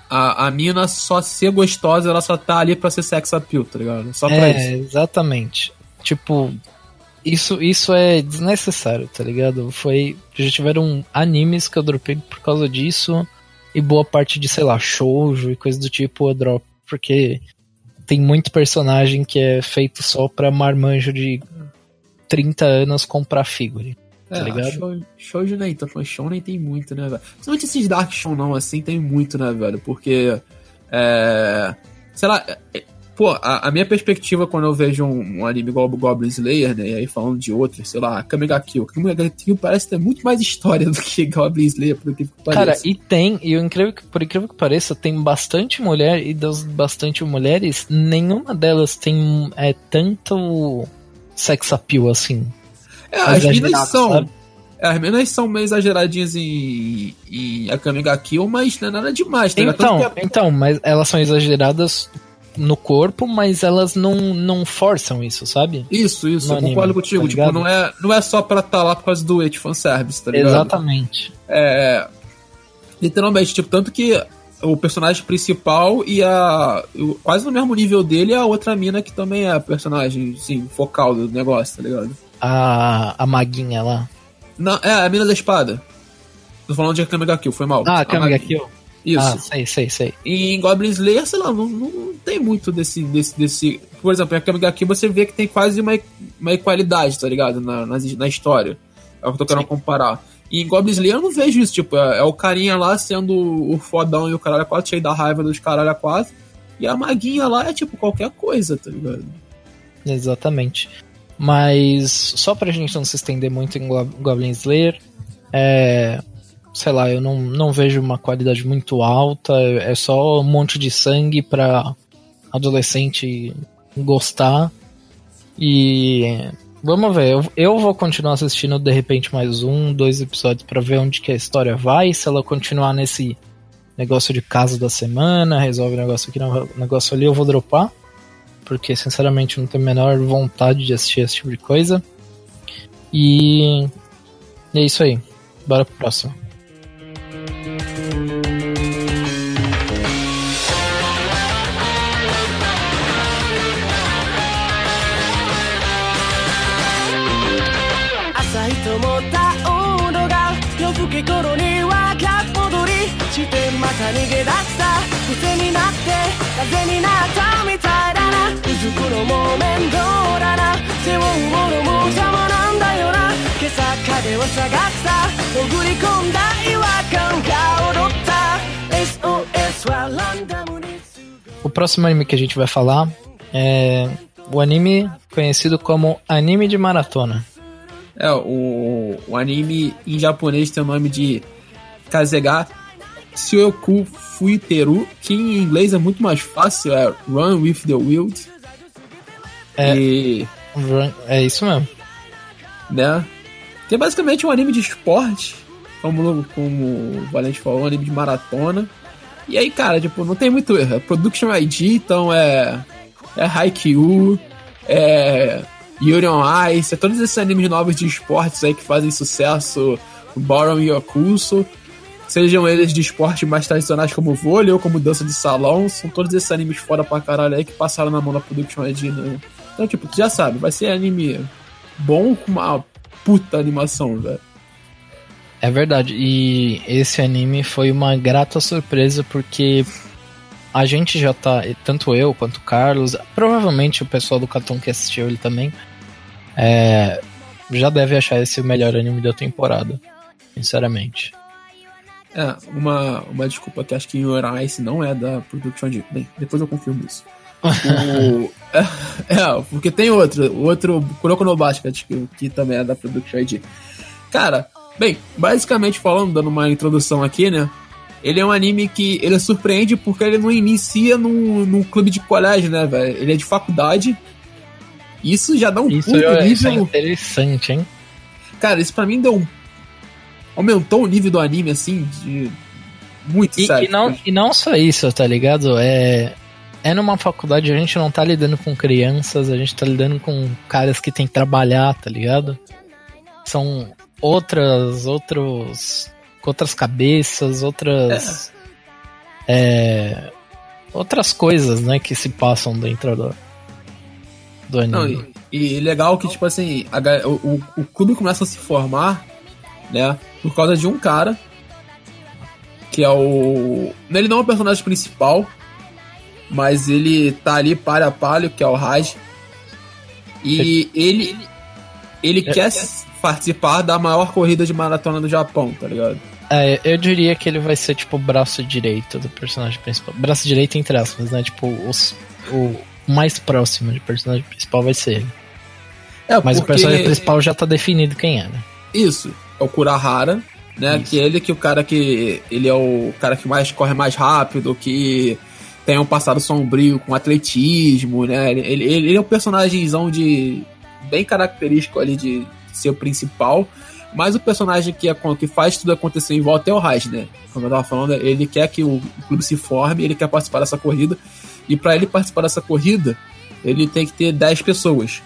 a, a mina só ser gostosa, ela só tá ali pra ser sex appeal, tá ligado? Só pra É, isso. exatamente. Tipo, isso, isso é desnecessário, tá ligado? Foi. Já tiveram animes que eu dropei por causa disso. E boa parte de, sei lá, shoujo e coisa do tipo eu drop. Porque tem muito personagem que é feito só pra marmanjo de 30 anos comprar figure. Tá ligado? Show, shoujo nem tanto, mas shonen tem muito, né, velho? Principalmente esses dark show não, assim, tem muito, né, velho? Porque, é... Sei lá, é- é- pô, a, a minha perspectiva quando eu vejo um, um anime igual o Goblin Slayer, né, e aí falando de outros, sei lá, Kamega Kill. Kamega Kill parece ter muito mais história do que Goblin Slayer, por que Cara, parece. e tem, e o incrível, por incrível que pareça, tem bastante mulher, e das bastante mulheres, nenhuma delas tem é, tanto sex appeal assim. É, as minas são. sabe? é, As minas são meio exageradinhas em, em Akamiga Kill, mas não é nada demais, tá? Então, então, mas elas são exageradas no corpo, mas elas não, não forçam isso, sabe? Isso, isso, no eu anime, concordo contigo. tá tipo, não é, não é só pra estar lá por causa do it fanservice, tá ligado? Exatamente. É. Literalmente, tipo, tanto que o personagem principal e a. quase no mesmo nível dele é a outra mina que também é a personagem, sim, focal do negócio, tá ligado? A, a maguinha lá. Não, é, a mina da espada. Tô falando de Akamiga Kill, foi mal. Ah, A Kamiga Magi- Kill. Isso. Ah, sei, sei, sei. E em Goblin Slayer, sei lá, não, não tem muito desse, desse, desse. Por exemplo, em Kill você vê que tem quase uma, uma equalidade, tá ligado? Na, na, na história. É o que eu tô querendo comparar. E em Goblin Slayer eu não vejo isso, tipo, é, é o carinha lá sendo o fodão e o caralho quatro, cheio da raiva dos caralho quatro. E a maguinha lá é tipo qualquer coisa, tá ligado? Exatamente. Mas só pra gente não se estender muito em Go- Goblin Slayer, é, sei lá, eu não, não vejo uma qualidade muito alta, é só um monte de sangue pra adolescente gostar. E vamos ver, eu, eu vou continuar assistindo de repente mais um, dois episódios pra ver onde que a história vai, se ela continuar nesse negócio de caso da semana, resolve negócio aqui, negócio ali, eu vou dropar porque sinceramente não tenho a menor vontade de assistir esse tipo de coisa. E é isso aí. Bora pro próximo. と思った温度が夜更け頃には逆戻りしてまた逃げ出した癖になって風になったみたいだなうずくのも面倒だな背負うものも邪魔なんだよな今朝影を探した潜り込んだ違和感が踊った SOS はランダムに O próximo anime que a gente vai falar é o anime conhecido como anime de maratona. É, o, o anime em japonês tem o nome de Kazega Syoku Fuiteru, que em inglês é muito mais fácil, é Run with the Wild. É. E, Run- É isso mesmo. né? Que é basicamente um anime de esporte, como, como o Valente falou, um anime de maratona. E aí, cara, tipo, não tem muito erro. É Production ID, então é. É Haikyuu, é. Yuri on Ice, é todos esses animes novos de esportes aí que fazem sucesso, o Boron e Yakuso. Sejam eles de esporte mais tradicionais como vôlei ou como dança de salão, são todos esses animes foda pra caralho aí que passaram na mão da Production né? Então, tipo, tu já sabe, vai ser anime bom com uma puta animação, velho. É verdade. E esse anime foi uma grata surpresa porque a gente já tá, tanto eu quanto o Carlos, provavelmente o pessoal do Cartão que assistiu ele também, é, já deve achar esse o melhor anime da temporada, sinceramente. É, uma, uma desculpa que acho que Your Ice não é da Production de. Bem, depois eu confirmo isso. o, é, é, porque tem outro, o outro Kuroko no Basket, que, que também é da Production ID. Cara, bem, basicamente falando, dando uma introdução aqui, né? Ele é um anime que ele surpreende porque ele não inicia num, num clube de colégio, né, velho? Ele é de faculdade. Isso já dá um Isso, puto é, isso é nível. interessante, hein? Cara, isso pra mim deu um. Aumentou o nível do anime, assim, de. Muito E, sério. e não, e não só isso, tá ligado? É, é numa faculdade, a gente não tá lidando com crianças, a gente tá lidando com caras que tem que trabalhar, tá ligado? São outras, outros, outras cabeças, outras. é, outras coisas, né, que se passam dentro do, do anime. Não, e, e legal que, tipo assim, a o, o, clube começa a se formar, né? Por causa de um cara. Que é o. Ele não é o personagem principal. Mas ele tá ali para a palio, que é o Raj. E ele. Ele quer s- participar da maior corrida de maratona do Japão, tá ligado? É, eu diria que ele vai ser tipo o braço direito do personagem principal. Braço direito entre aspas, né? Tipo, os, o mais próximo de personagem principal vai ser ele. É, Mas o porque- personagem principal já tá definido quem é, né? Isso, é o Kurahara, né? Isso. Que ele que o cara que. Ele é o cara que mais corre mais rápido, que tem um passado sombrio com atletismo, né? Ele, ele, ele é um personagemzão de. bem característico ali de ser o principal. Mas o personagem que, é, que faz tudo acontecer em volta é o Raj, né? Como eu tava falando, ele quer que o clube se forme, ele quer participar dessa corrida. E para ele participar dessa corrida, ele tem que ter 10 pessoas.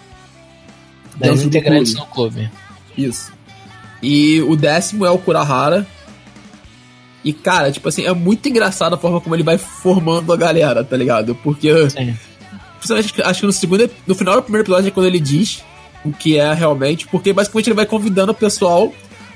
10 dentro do integrantes clube. no clube. Isso. E o décimo é o Kurahara. E, cara, tipo assim, é muito engraçado a forma como ele vai formando a galera, tá ligado? Porque, Sim. principalmente, acho que no segundo, no final do primeiro episódio é quando ele diz o que é realmente, porque basicamente ele vai convidando o pessoal.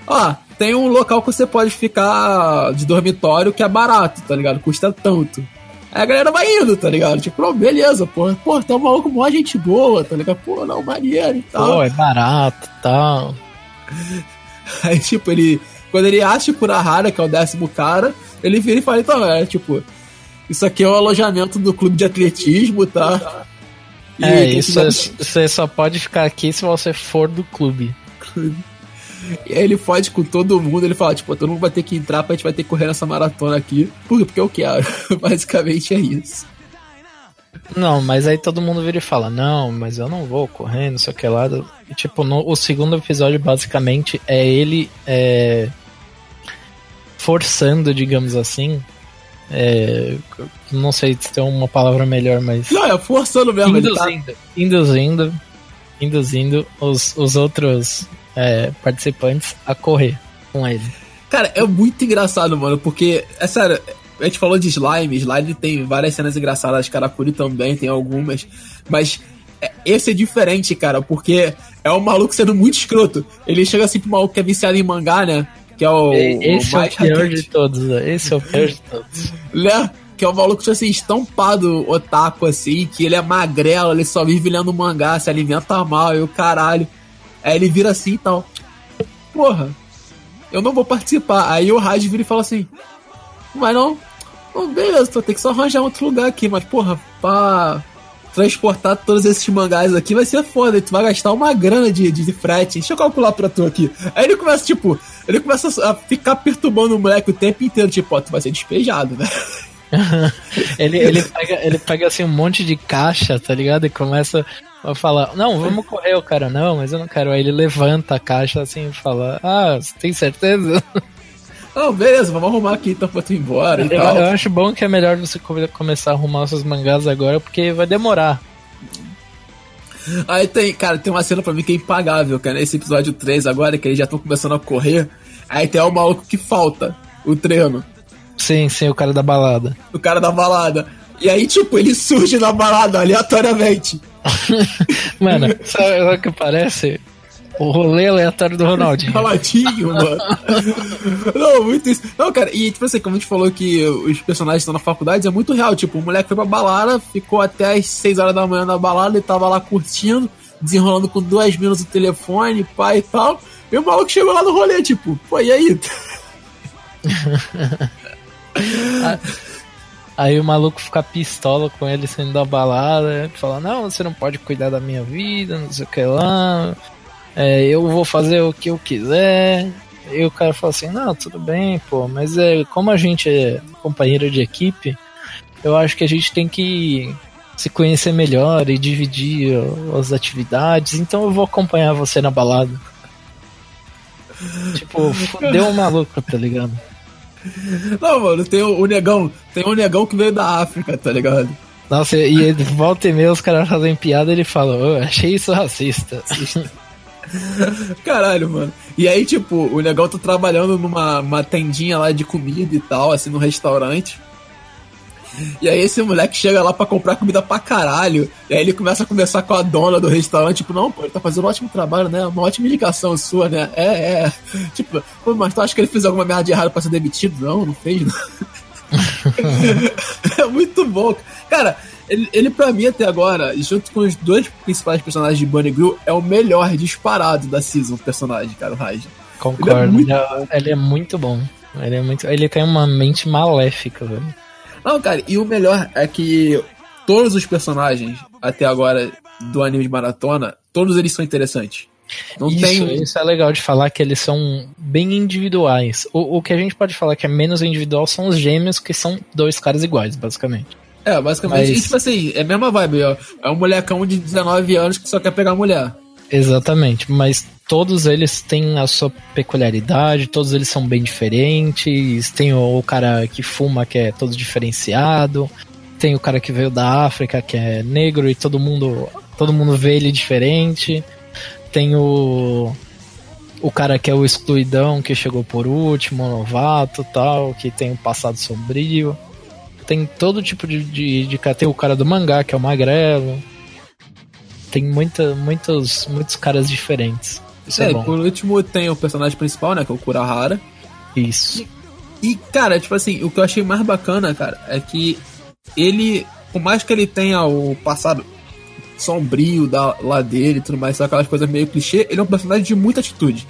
Ah, tem um local que você pode ficar de dormitório que é barato, tá ligado? Custa tanto. Aí a galera vai indo, tá ligado? Tipo, oh, beleza, pô. Pô, tem um maluco mó gente boa, tá ligado? Pô, não, maneiro e tal. Pô, é barato e tal. Aí, tipo, ele. Quando ele acha o Kurahara, que é o décimo cara, ele vira e fala, então, é, tipo, isso aqui é o alojamento do clube de atletismo, tá? E É, isso quiser- é- você só pode ficar aqui se você for do clube. E aí ele fode com todo mundo, ele fala, tipo, todo mundo vai ter que entrar pra gente vai ter que correr nessa maratona aqui. Por quê? Porque eu quero. Basicamente é isso. Não, mas aí todo mundo vira e fala, não, mas eu não vou correr, não sei o que lá. E, tipo, no, o segundo episódio basicamente é ele é, forçando, digamos assim. É, não sei se tem uma palavra melhor, mas. Não, é forçando mesmo. Ele tá, induzindo, induzindo, induzindo os, os outros é, participantes a correr com ele. Cara, é muito engraçado, mano, porque, é sério, a gente falou de slime, slime tem várias cenas engraçadas, Karakuri também tem algumas, mas é- esse é diferente, cara, porque é um maluco sendo muito escroto. Ele chega assim pro maluco que é viciado em mangá, né? Que é o. Esse o é o pior de todos, né? esse é o pior de todos. né? Que é o maluco, tipo assim, estampado otaku, assim, que ele é magrelo, ele só vive lendo mangá, se alimenta mal e o caralho. Aí ele vira assim e tal. Porra, eu não vou participar. Aí o Raj vira e fala assim: Mas não, não beleza, vai ter que só arranjar outro lugar aqui, mas porra, pra transportar todos esses mangás aqui vai ser foda, tu vai gastar uma grana de, de, de frete. Deixa eu calcular pra tu aqui. Aí ele começa, tipo, ele começa a ficar perturbando o moleque o tempo inteiro, tipo, ó, tu vai ser despejado, né? ele, ele, pega, ele pega assim um monte de caixa, tá ligado? E começa a falar, não, vamos correr, o cara, não, mas eu não quero. Aí ele levanta a caixa assim e fala, ah, você tem certeza? Não, beleza, vamos arrumar aqui então pra tu ir embora e Eu, tal. eu acho bom que é melhor você come- começar a arrumar seus mangás agora, porque vai demorar. Aí tem, cara, tem uma cena pra mim que é impagável, cara. Nesse episódio 3 agora, que eles já estão começando a correr. Aí tem o maluco que falta o treino. Sim, sim, o cara da balada. O cara da balada. E aí, tipo, ele surge na balada aleatoriamente. Mano, sabe o que parece? O rolê aleatório do Ronaldinho. Ronaldinho, mano. Não, muito isso. Não, cara, e tipo assim, como a gente falou que os personagens estão na faculdade, é muito real. Tipo, o moleque foi pra balada, ficou até as 6 horas da manhã na balada e tava lá curtindo, desenrolando com duas minas o telefone, pai e tal. E o maluco chegou lá no rolê, tipo, pô, e aí? Aí o maluco fica pistola com ele saindo da balada, fala, não, você não pode cuidar da minha vida, não sei o que lá, é, eu vou fazer o que eu quiser. E o cara fala assim, não, tudo bem, pô, mas é, como a gente é companheiro de equipe, eu acho que a gente tem que se conhecer melhor e dividir as atividades, então eu vou acompanhar você na balada. tipo, fudeu o maluco, tá ligado? Não, mano, tem o, o, negão, tem um negão que veio da África, tá ligado? Nossa, e ele volta e meia os caras fazem piada ele fala, oh, achei isso racista. Caralho, mano. E aí, tipo, o negão tá trabalhando numa tendinha lá de comida e tal, assim, no restaurante. E aí esse moleque chega lá para comprar comida pra caralho. E aí ele começa a conversar com a dona do restaurante, tipo, não, pô, ele tá fazendo um ótimo trabalho, né? Uma ótima indicação sua, né? É, é. Tipo, pô, mas tu acha que ele fez alguma merda de errado pra ser demitido? Não, não fez, não. é muito bom. Cara, ele, ele pra mim até agora, junto com os dois principais personagens de Bunny Grill, é o melhor disparado da season, o personagem, cara, o Raija. Concordo, ele é, muito ele é muito bom. Ele é muito. Ele tem uma mente maléfica, velho. Não, cara, e o melhor é que todos os personagens até agora do anime de maratona, todos eles são interessantes. Não isso, tem... isso é legal de falar que eles são bem individuais. O, o que a gente pode falar que é menos individual são os gêmeos, que são dois caras iguais, basicamente. É, basicamente, Mas... tipo assim, é a mesma vibe, ó. É um molecão de 19 anos que só quer pegar mulher. Exatamente, mas todos eles têm a sua peculiaridade, todos eles são bem diferentes. Tem o, o cara que fuma, que é todo diferenciado. Tem o cara que veio da África, que é negro e todo mundo, todo mundo vê ele diferente. Tem o o cara que é o excluidão, que chegou por último, novato tal, que tem um passado sombrio. Tem todo tipo de, de, de. Tem o cara do mangá, que é o magrelo. Tem muita, muitos, muitos caras diferentes. Isso é, é por último tem o personagem principal, né? Que é o Kurahara. Isso. E, e, cara, tipo assim, o que eu achei mais bacana, cara, é que ele, por mais que ele tenha o passado sombrio da, lá dele e tudo mais, só aquelas coisas meio clichê, ele é um personagem de muita atitude.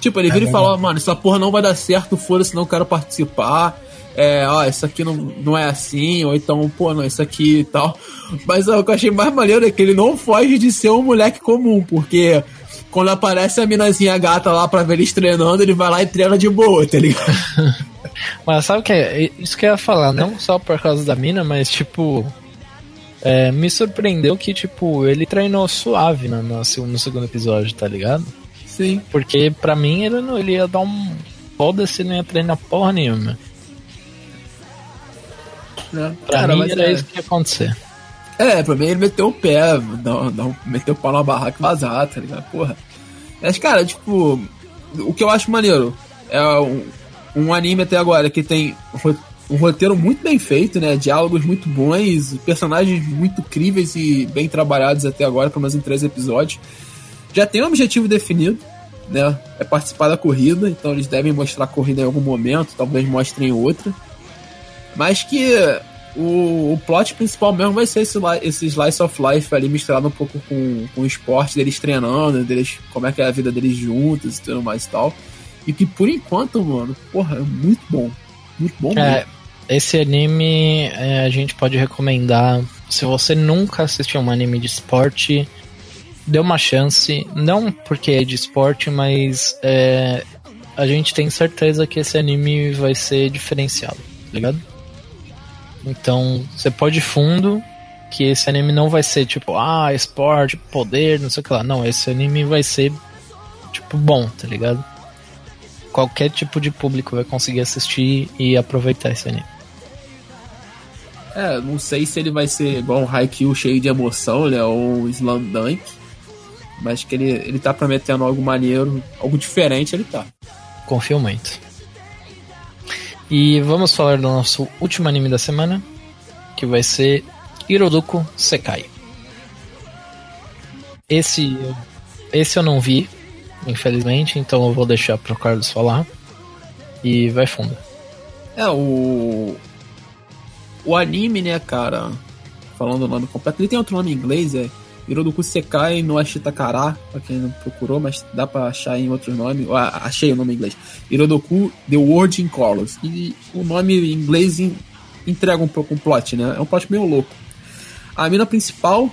Tipo, ele é vira e fala, mano, essa porra não vai dar certo, foda-se, não quero participar é, ó, isso aqui não, não é assim, ou então, pô, não, isso aqui e tal. Mas ó, o que eu achei mais maneiro é que ele não foge de ser um moleque comum, porque quando aparece a minazinha gata lá pra ver eles treinando, ele vai lá e treina de boa, tá ligado? mas sabe o que é? Isso que eu ia falar, não só por causa da mina, mas tipo. É, me surpreendeu que, tipo, ele treinou suave no, no, no segundo episódio, tá ligado? Sim. Porque pra mim ele, não, ele ia dar um. Foda-se, não ia treinar porra nenhuma. Né? Pra Cara, mim era é... isso que ia acontecer. É, pra mim ele meteu o pé, não, não, meteu o pau na barraca e vazar, tá ligado? Porra. Mas, cara, tipo, o que eu acho maneiro é um, um anime até agora que tem um roteiro muito bem feito, né? Diálogos muito bons, personagens muito críveis e bem trabalhados até agora, pelo menos em três episódios. Já tem um objetivo definido, né? É participar da corrida, então eles devem mostrar a corrida em algum momento, talvez mostrem outra. Mas que o, o plot principal mesmo vai ser esse, esse slice of life ali misturado um pouco com, com o esporte deles treinando, deles, como é que é a vida deles juntos e tudo mais e tal. E que por enquanto, mano, porra, é muito bom. Muito bom é, mesmo. Esse anime é, a gente pode recomendar. Se você nunca assistiu um anime de esporte, dê uma chance. Não porque é de esporte, mas é, a gente tem certeza que esse anime vai ser diferenciado, tá ligado? Então, você pode fundo que esse anime não vai ser tipo, ah, esporte, poder, não sei o que lá. Não, esse anime vai ser tipo bom, tá ligado? Qualquer tipo de público vai conseguir assistir e aproveitar esse anime. É, não sei se ele vai ser igual um Haikyuu cheio de emoção, né? Ou um Slam Dunk. Mas que ele, ele tá prometendo algo maneiro, algo diferente, ele tá. Confio muito. E vamos falar do nosso último anime da semana, que vai ser Hiroduko Sekai. Esse esse eu não vi, infelizmente, então eu vou deixar pro Carlos falar. E vai fundo. É, o. O anime, né, cara? Falando o nome completo, ele tem outro nome em inglês, é Hirodoku Sekai no Ashitakara, pra quem não procurou, mas dá pra achar em outros nomes. Ah, achei o nome em inglês. Hirodoku The World in Colors. E o nome em inglês entrega um pouco um plot, né? É um plot meio louco. A mina principal,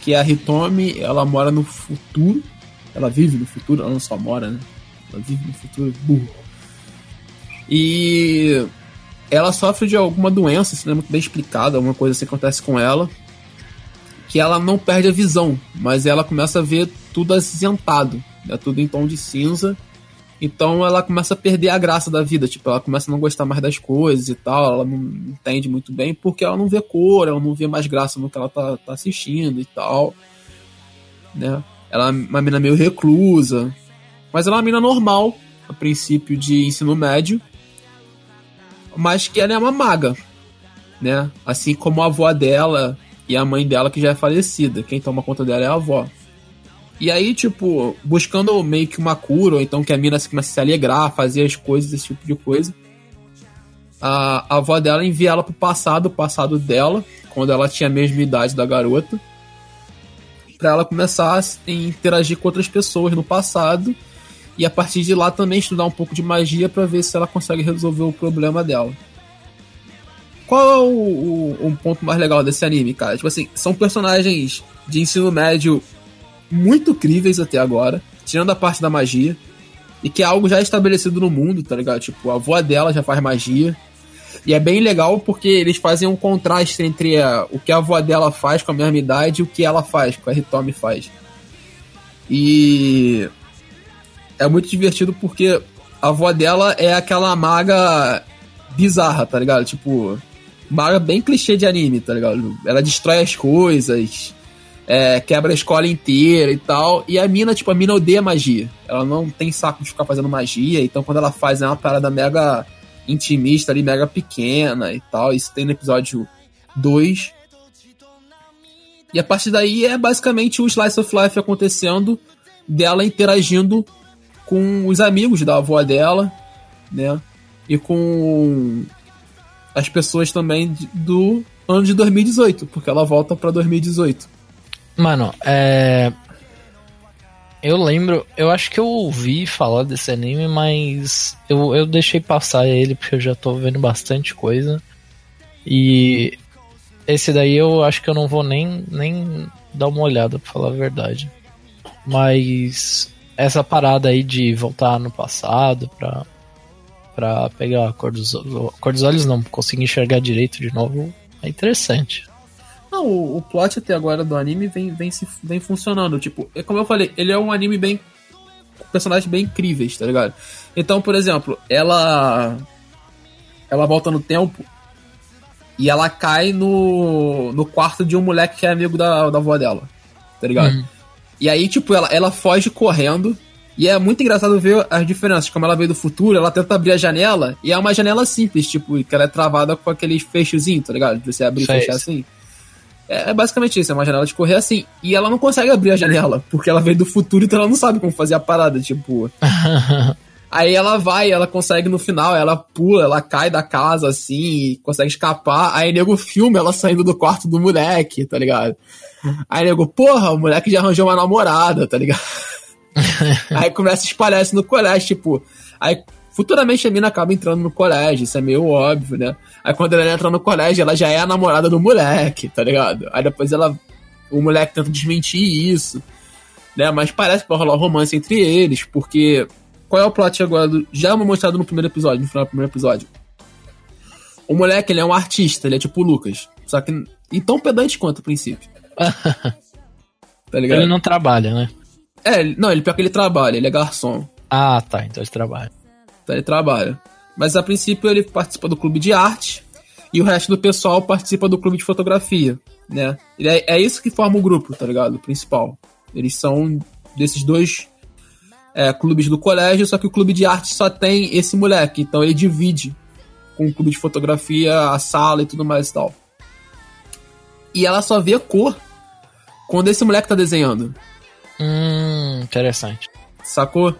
que é a Hitomi, ela mora no futuro. Ela vive no futuro, ela não só mora, né? Ela vive no futuro, burro. E ela sofre de alguma doença, isso não é muito bem explicado, alguma coisa assim acontece com ela que ela não perde a visão, mas ela começa a ver tudo acinzentado, né? tudo em tom de cinza. Então ela começa a perder a graça da vida, tipo, ela começa a não gostar mais das coisas e tal, ela não entende muito bem porque ela não vê cor, ela não vê mais graça no que ela tá, tá assistindo e tal, né? Ela é uma mina meio reclusa, mas ela é uma mina normal, a princípio de ensino médio, mas que ela é uma maga, né? Assim como a avó dela e a mãe dela que já é falecida. Quem toma conta dela é a avó. E aí, tipo, buscando meio que uma cura, ou então que a mina comece a se alegrar, fazer as coisas, esse tipo de coisa. A, a avó dela envia ela pro passado, o passado dela, quando ela tinha a mesma idade da garota, para ela começar a interagir com outras pessoas no passado e a partir de lá também estudar um pouco de magia para ver se ela consegue resolver o problema dela. Qual é o, o, ponto mais legal desse anime, cara? Tipo assim, são personagens de ensino médio muito críveis até agora, tirando a parte da magia, e que é algo já estabelecido no mundo, tá ligado? Tipo, a avó dela já faz magia. E é bem legal porque eles fazem um contraste entre a, o que a avó dela faz com a mesma idade e o que ela faz, que a Hitomi faz. E é muito divertido porque a avó dela é aquela maga bizarra, tá ligado? Tipo, maga bem clichê de anime, tá ligado? Ela destrói as coisas, é, quebra a escola inteira e tal. E a mina, tipo, a mina odeia magia. Ela não tem saco de ficar fazendo magia, então quando ela faz é uma parada mega intimista ali, mega pequena e tal. Isso tem no episódio 2. E a partir daí é basicamente o Slice of Life acontecendo, dela interagindo com os amigos da avó dela, né? E com as pessoas também do ano de 2018, porque ela volta para 2018. Mano, é. Eu lembro, eu acho que eu ouvi falar desse anime, mas eu, eu deixei passar ele porque eu já tô vendo bastante coisa. E esse daí eu acho que eu não vou nem, nem dar uma olhada, pra falar a verdade. Mas essa parada aí de voltar no passado pra, para pegar a cor dos, a cor dos olhos, não conseguir enxergar direito de novo, é interessante. Não, o, o plot até agora do anime vem, vem, se, vem funcionando. Tipo, é como eu falei, ele é um anime bem. personagens bem incríveis, tá ligado? Então, por exemplo, ela. Ela volta no tempo e ela cai no, no quarto de um moleque que é amigo da, da avó dela, tá ligado? Uhum. E aí, tipo, ela, ela foge correndo e é muito engraçado ver as diferenças. Como ela veio do futuro, ela tenta abrir a janela e é uma janela simples, tipo, que ela é travada com aqueles fechozinhos, tá ligado? De você abrir e fechar assim. É, é, basicamente isso, é uma janela de correr assim. E ela não consegue abrir a janela, porque ela veio do futuro, então ela não sabe como fazer a parada, tipo. Aí ela vai, ela consegue no final, ela pula, ela cai da casa assim, consegue escapar. Aí nego filma ela saindo do quarto do moleque, tá ligado? Aí nego, porra, o moleque já arranjou uma namorada, tá ligado? aí começa a espalhar isso no colégio, tipo. Aí futuramente a mina acaba entrando no colégio, isso é meio óbvio, né? Aí quando ela entra no colégio, ela já é a namorada do moleque, tá ligado? Aí depois ela. O moleque tenta desmentir isso, né? Mas parece que vai rolar um romance entre eles, porque. Qual é o plot agora? Do, já mostrado no primeiro episódio, no final do primeiro episódio. O moleque, ele é um artista, ele é tipo o Lucas. Só que. E tão pedante quanto o princípio. tá ligado? Ele não trabalha, né? É, não, ele pior que ele trabalha, ele é garçom. Ah, tá, então ele trabalha. Então ele trabalha. Mas a princípio ele participa do clube de arte e o resto do pessoal participa do clube de fotografia, né? É, é isso que forma o grupo, tá ligado? O principal. Eles são desses dois é, clubes do colégio, só que o clube de arte só tem esse moleque, então ele divide com o clube de fotografia a sala e tudo mais e tal. E ela só vê cor quando esse moleque tá desenhando. Hum. Interessante. Sacou?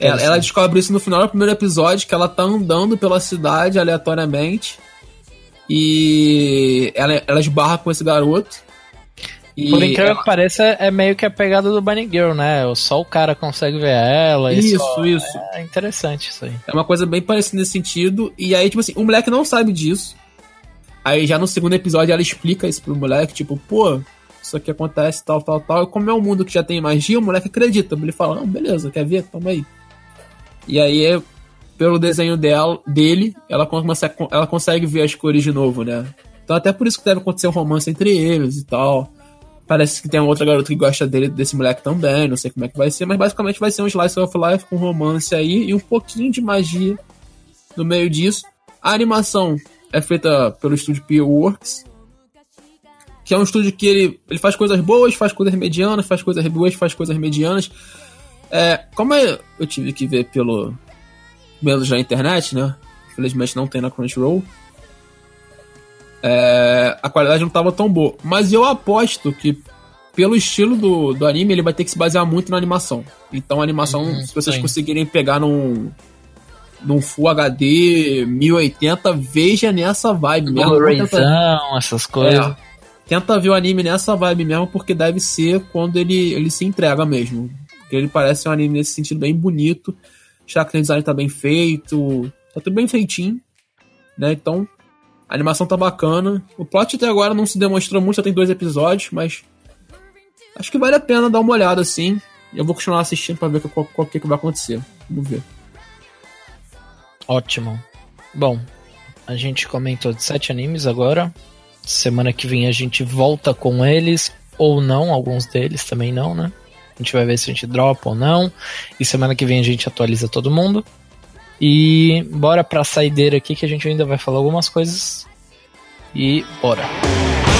Ela, ela descobre isso no final do primeiro episódio, que ela tá andando pela cidade aleatoriamente. E ela, ela esbarra com esse garoto. Por incrível ela- que pareça, é meio que a pegada do Bunny Girl, né? Só o cara consegue ver ela. e Isso, só- isso. É interessante isso aí. É uma coisa bem parecida nesse sentido. E aí, tipo assim, o moleque não sabe disso. Aí já no segundo episódio ela explica isso pro moleque, tipo, pô, isso aqui acontece, tal, tal, tal. E como é um mundo que já tem magia, o moleque acredita. Ele fala, não, beleza, quer ver? Toma aí. E aí, pelo desenho dela, dele, ela, começa, ela consegue ver as cores de novo, né? Então até por isso que deve acontecer um romance entre eles e tal. Parece que tem outra garota que gosta dele, desse moleque também, não sei como é que vai ser, mas basicamente vai ser um slice of life com romance aí e um pouquinho de magia no meio disso. A animação é feita pelo estúdio P Works, que é um estúdio que ele, ele faz coisas boas, faz coisas medianas, faz coisas boas, faz coisas medianas. É, como eu eu tive que ver pelo menos na internet, né? Infelizmente não tem na Crunchyroll. É, a qualidade não tava tão boa. Mas eu aposto que, pelo estilo do, do anime, ele vai ter que se basear muito na animação. Então a animação, Uhum, se vocês sim. conseguirem pegar num, num Full HD 1080, veja nessa vibe mesmo. Tenta- Blu-rayzão, essas coisas. é, tenta ver o anime nessa vibe mesmo, porque deve ser quando ele, ele se entrega mesmo. Porque ele parece um anime nesse sentido bem bonito. Já que o design tá bem feito. Tá tudo bem feitinho. Né? Então, a animação tá bacana. O plot até agora não se demonstrou muito, só tem dois episódios, mas. Acho que vale a pena dar uma olhada assim. Eu vou continuar assistindo pra ver qual que, que vai acontecer. Vamos ver. Ótimo. Bom, a gente comentou de sete animes agora. Semana que vem a gente volta com eles, ou não, alguns deles também não, né? A gente vai ver se a gente dropa ou não. E semana que vem a gente atualiza todo mundo. E bora pra saideira aqui que a gente ainda vai falar algumas coisas. E bora. 夢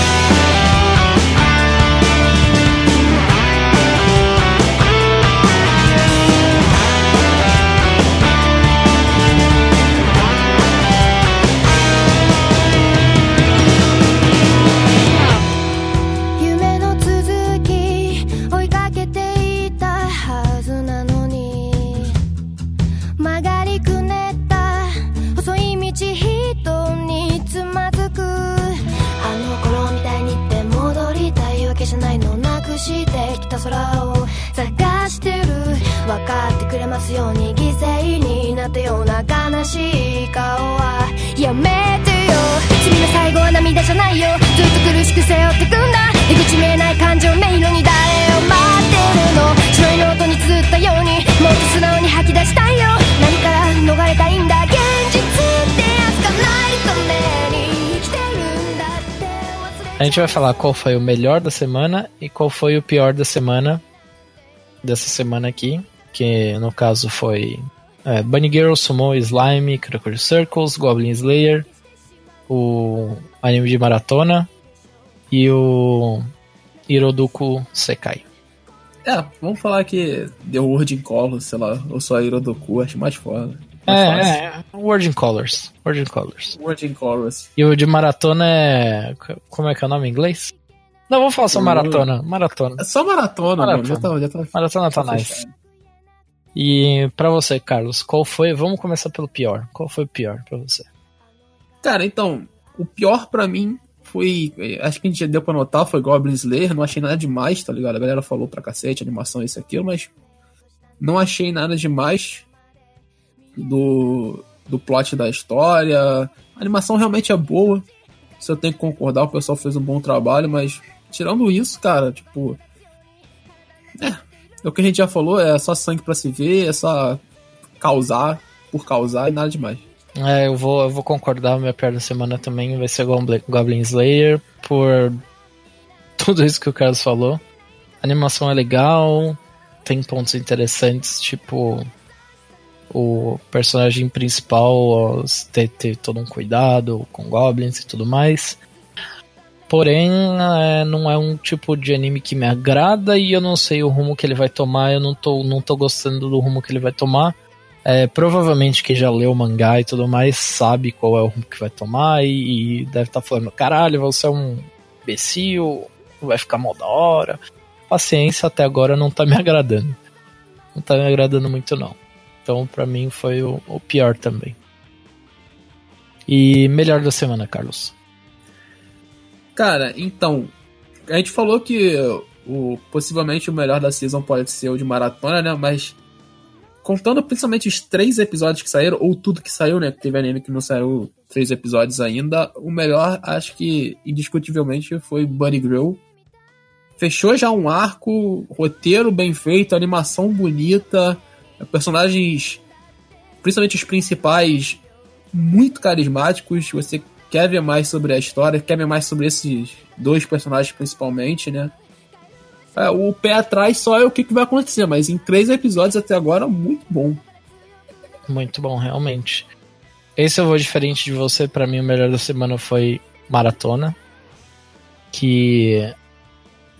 ますように犠牲になったような悲しい顔はやめてよ。君の最後は涙じゃないよ。ずっと苦しく背負ってくんだ。出口見えない感情迷路に誰を待ってるの？白いノートに綴ったようにもっと素直に吐き出したいよ。何から逃れたいんだ？現実ってやつがないために生きてるんだって忘れ A gente vai falar qual foi o melhor da semana e qual foi o pior da semana dessa semana aqui, que no caso foi é, Bunny Girl, Sumo, Slime, Crocodile Circles, Goblin Slayer, o anime de maratona e o Hiroduku Sekai. É, vamos falar que deu Word in Color, sei lá, ou só Irodoku, acho mais foda. Mais fácil. É, é, Word in Colors. Word in Colors. Word in Chorus. E o de maratona é. Como é que é o nome em inglês? Não, vamos falar só maratona. Maratona. É só maratona, Maratona. mano. Já tá, já tá, Maratona tá tá nice. fechado. E pra você, Carlos, qual foi? Vamos começar pelo pior. Qual foi o pior pra você? Cara, então, o pior pra mim foi. eh, Acho que a gente já deu pra notar, foi Goblin Slayer. Não achei nada demais, tá ligado? A galera falou pra cacete, animação, isso aquilo, mas. Não achei nada demais do, do plot da história. A animação realmente é boa. Isso eu tenho que concordar, o pessoal fez um bom trabalho, mas tirando isso, cara, tipo. É. É o que a gente já falou, é só sangue pra se ver, é só causar por causar e nada demais. É, eu vou, eu vou concordar, minha pior da semana também vai ser Goblin Slayer, por tudo isso que o Carlos falou. A animação é legal, tem pontos interessantes, tipo o personagem principal ter, ter todo um cuidado com goblins e tudo mais. Porém, é, não é um tipo de anime que me agrada e eu não sei o rumo que ele vai tomar, eu não tô, não tô gostando do rumo que ele vai tomar. É, provavelmente quem já leu o mangá e tudo mais sabe qual é o rumo que vai tomar e, e deve estar falando: caralho, você é um imbecil, vai ficar mal da hora. Paciência, até agora não tá me agradando. não tá me agradando muito não. Então para mim foi o, o pior também. E melhor da semana, Carlos. Cara, então, a gente falou que o possivelmente o melhor da season pode ser o de maratona, né? Mas contando principalmente os três episódios que saíram, ou tudo que saiu, né? Que teve anime que não saiu três episódios ainda, o melhor, acho que indiscutivelmente, foi Bunny Girl. Fechou já um arco, roteiro bem feito, animação bonita, personagens, principalmente os principais, muito carismáticos. Você quer ver mais sobre a história, quer ver mais sobre esses dois personagens principalmente, né? É, o pé atrás só é o que, que vai acontecer, mas em três episódios até agora, muito bom. Muito bom, realmente. Esse eu vou diferente de você, para mim o melhor da semana foi Maratona. Que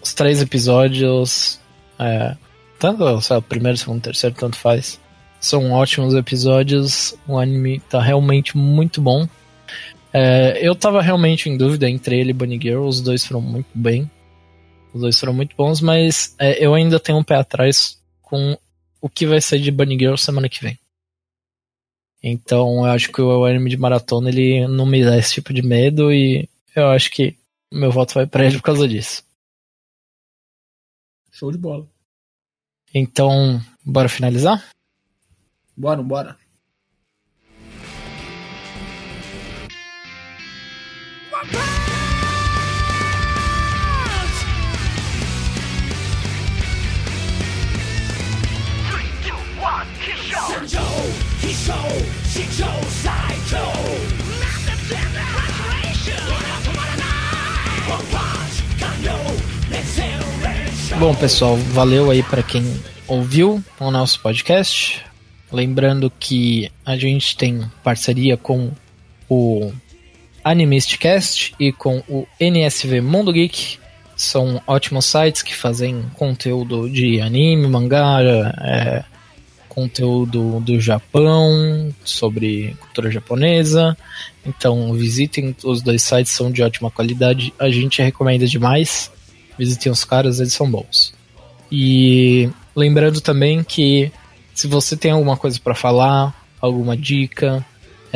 os três episódios, é, tanto o primeiro, segundo, terceiro, tanto faz, são ótimos episódios. O anime tá realmente muito bom. É, eu tava realmente em dúvida entre ele e Bunny Girl, os dois foram muito bem. Os dois foram muito bons, mas é, eu ainda tenho um pé atrás com o que vai ser de Bunny Girl semana que vem. Então eu acho que o anime de maratona ele não me dá esse tipo de medo e eu acho que meu voto vai para ele por causa disso. Show de bola. Então, bora finalizar? Bora, bora. Bom, pessoal, valeu aí para quem ouviu o nosso podcast. Lembrando que a gente tem parceria com o Animistcast e com o NSV Mundo Geek. São ótimos sites que fazem conteúdo de anime, mangá, é, conteúdo do Japão, sobre cultura japonesa. Então visitem os dois sites, são de ótima qualidade. A gente recomenda demais. Visitem os caras, eles são bons. E lembrando também que se você tem alguma coisa para falar, alguma dica,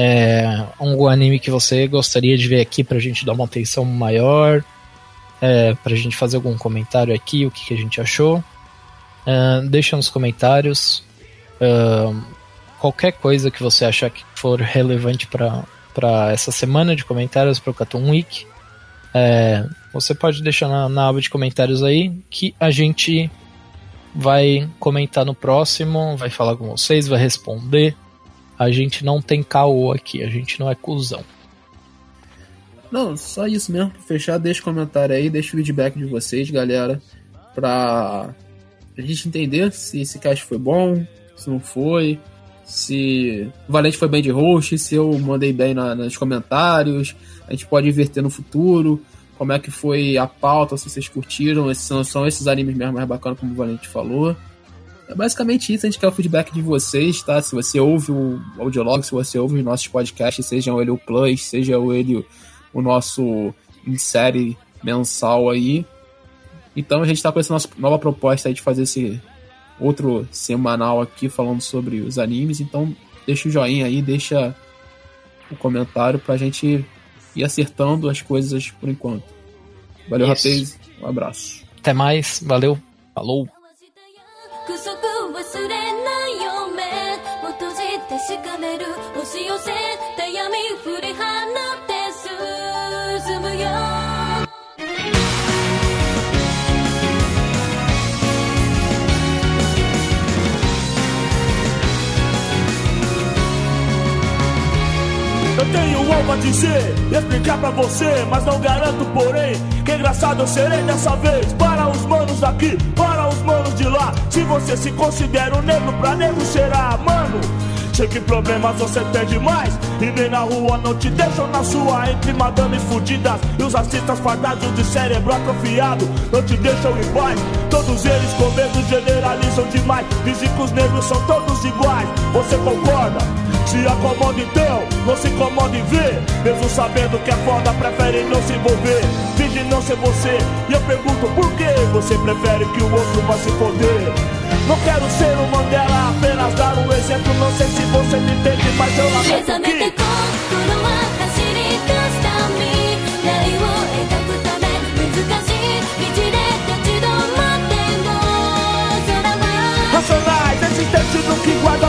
é, algum anime que você gostaria de ver aqui pra gente dar uma atenção maior, é, pra gente fazer algum comentário aqui, o que, que a gente achou, é, deixa nos comentários. Uh, qualquer coisa que você achar que for relevante para essa semana de comentários para o Cartoon Week, é, você pode deixar na, na, aba de comentários aí que a gente vai comentar no próximo, vai falar com vocês, vai responder. A gente não tem caô aqui, a gente não é cuzão. Não, só isso mesmo. Pra fechar, deixa o comentário aí, deixa o feedback de vocês, galera. Pra a gente entender se esse cast foi bom, se não foi, se o Valente foi bem de host, se eu mandei bem na, nos comentários, a gente pode inverter no futuro, como é que foi a pauta, se vocês curtiram, esses, são, são esses animes mesmo mais bacanas, como o Valente falou. É basicamente isso, a gente quer o feedback de vocês, tá? Se você ouve o audiolog, se você ouve os nossos podcasts, seja ele o Plus, seja ele o nosso em série mensal aí. Então a gente tá com essa nossa nova proposta aí de fazer esse outro semanal aqui falando sobre os animes. Então, deixa o joinha aí, deixa o comentário pra gente ir acertando as coisas por enquanto. Valeu, rapaz. Um abraço. Até mais. Valeu. Falou. Eu tenho algo a dizer e explicar pra você, mas não garanto, porém, que engraçado eu serei dessa vez. Para os manos daqui, para de lá. Se você se considera um negro, pra negro será, mano. Sei que problemas você tem demais E nem na rua não te deixam na sua Entre madames fudidas e os racistas fardados de cérebro atrofiado Não te deixam em paz Todos eles com medo generalizam demais Dizem que os negros são todos iguais Você concorda? Se acomode então, não se incomode ver. Mesmo sabendo que é foda, prefere não se envolver. Finge não ser você, e eu pergunto por que você prefere que o outro vá se foder. Não quero ser o Mandela, apenas dar um exemplo. Não sei se você me entende, mas eu lamento que... Racionais, existentes do que guarda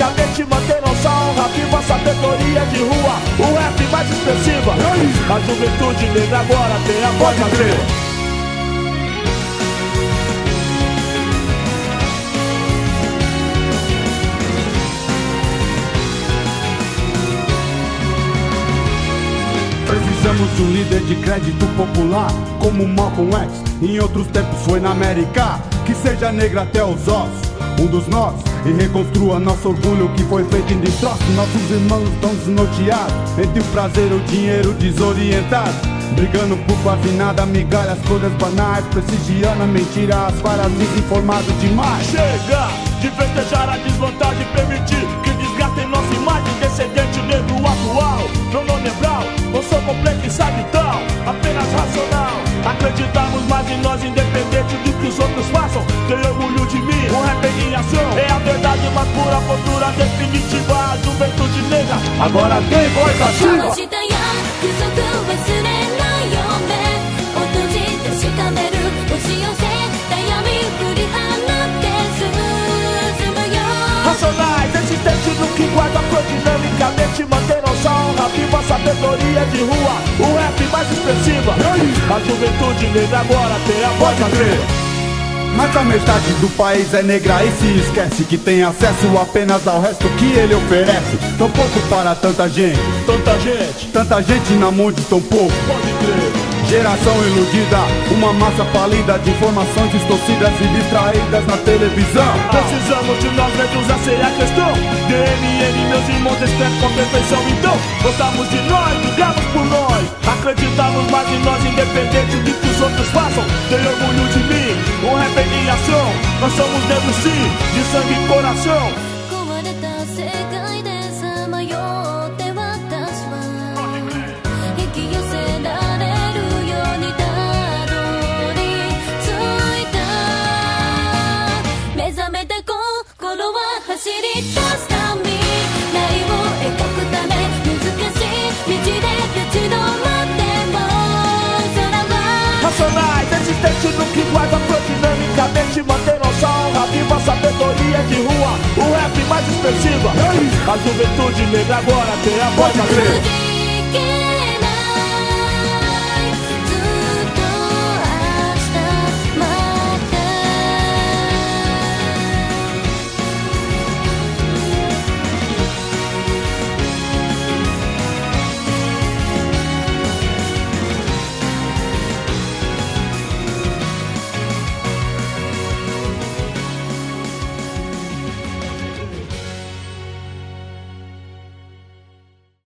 flor dinamicamente Manter nossa honra viva, sabedoria de rua O rap mais expressiva. A juventude negra agora tem a voz crer. Precisamos de um líder de crédito popular, como Malcolm X. Em outros tempos foi na América, que seja negra até os ossos, um dos nós, e reconstrua nosso orgulho que foi feito em destroço. Nossos irmãos estão desnorteados, entre o prazer e o dinheiro desorientado. Brigando por quase nada, migalhas, coisas banais, prestigiando a mentira, as falhas, desinformado demais. Chega de festejar a desvantagem, permitir que desgastem nossa imagem, descendente negro atual. Não, não lembrar, não sou complexado tal, apenas racional. Acreditamos mais em nós, independente do que os outros façam. Tenho Agora tem voz ativa! Racionais, existentes no que guarda prodinamicamente Manterão só honra viva a sabedoria de rua. O rap mais expressiva. A juventude negra agora tem a voz ativa mas a metade do país é negra e se esquece que tem acesso apenas ao resto que ele oferece. Tão pouco para tanta gente, Tanta gente, tanta gente na mão de tão pouco. pode crer Geração iludida, uma massa falida de informações distorcidas e distraídas na televisão. Precisamos de nós negros, essa é a questão DNN, meus irmãos, escreve com perfeição Então, gostamos de nós, brigamos por nós Acreditamos mais em nós, independente do que os outros façam. Tenho orgulho de mim, o rap é ação Nós somos negros sim, de sangue e coração eternamente manter nossa viva sabedoria de rua, o rap mais expressiva. A juventude negra agora tem a voz a ser.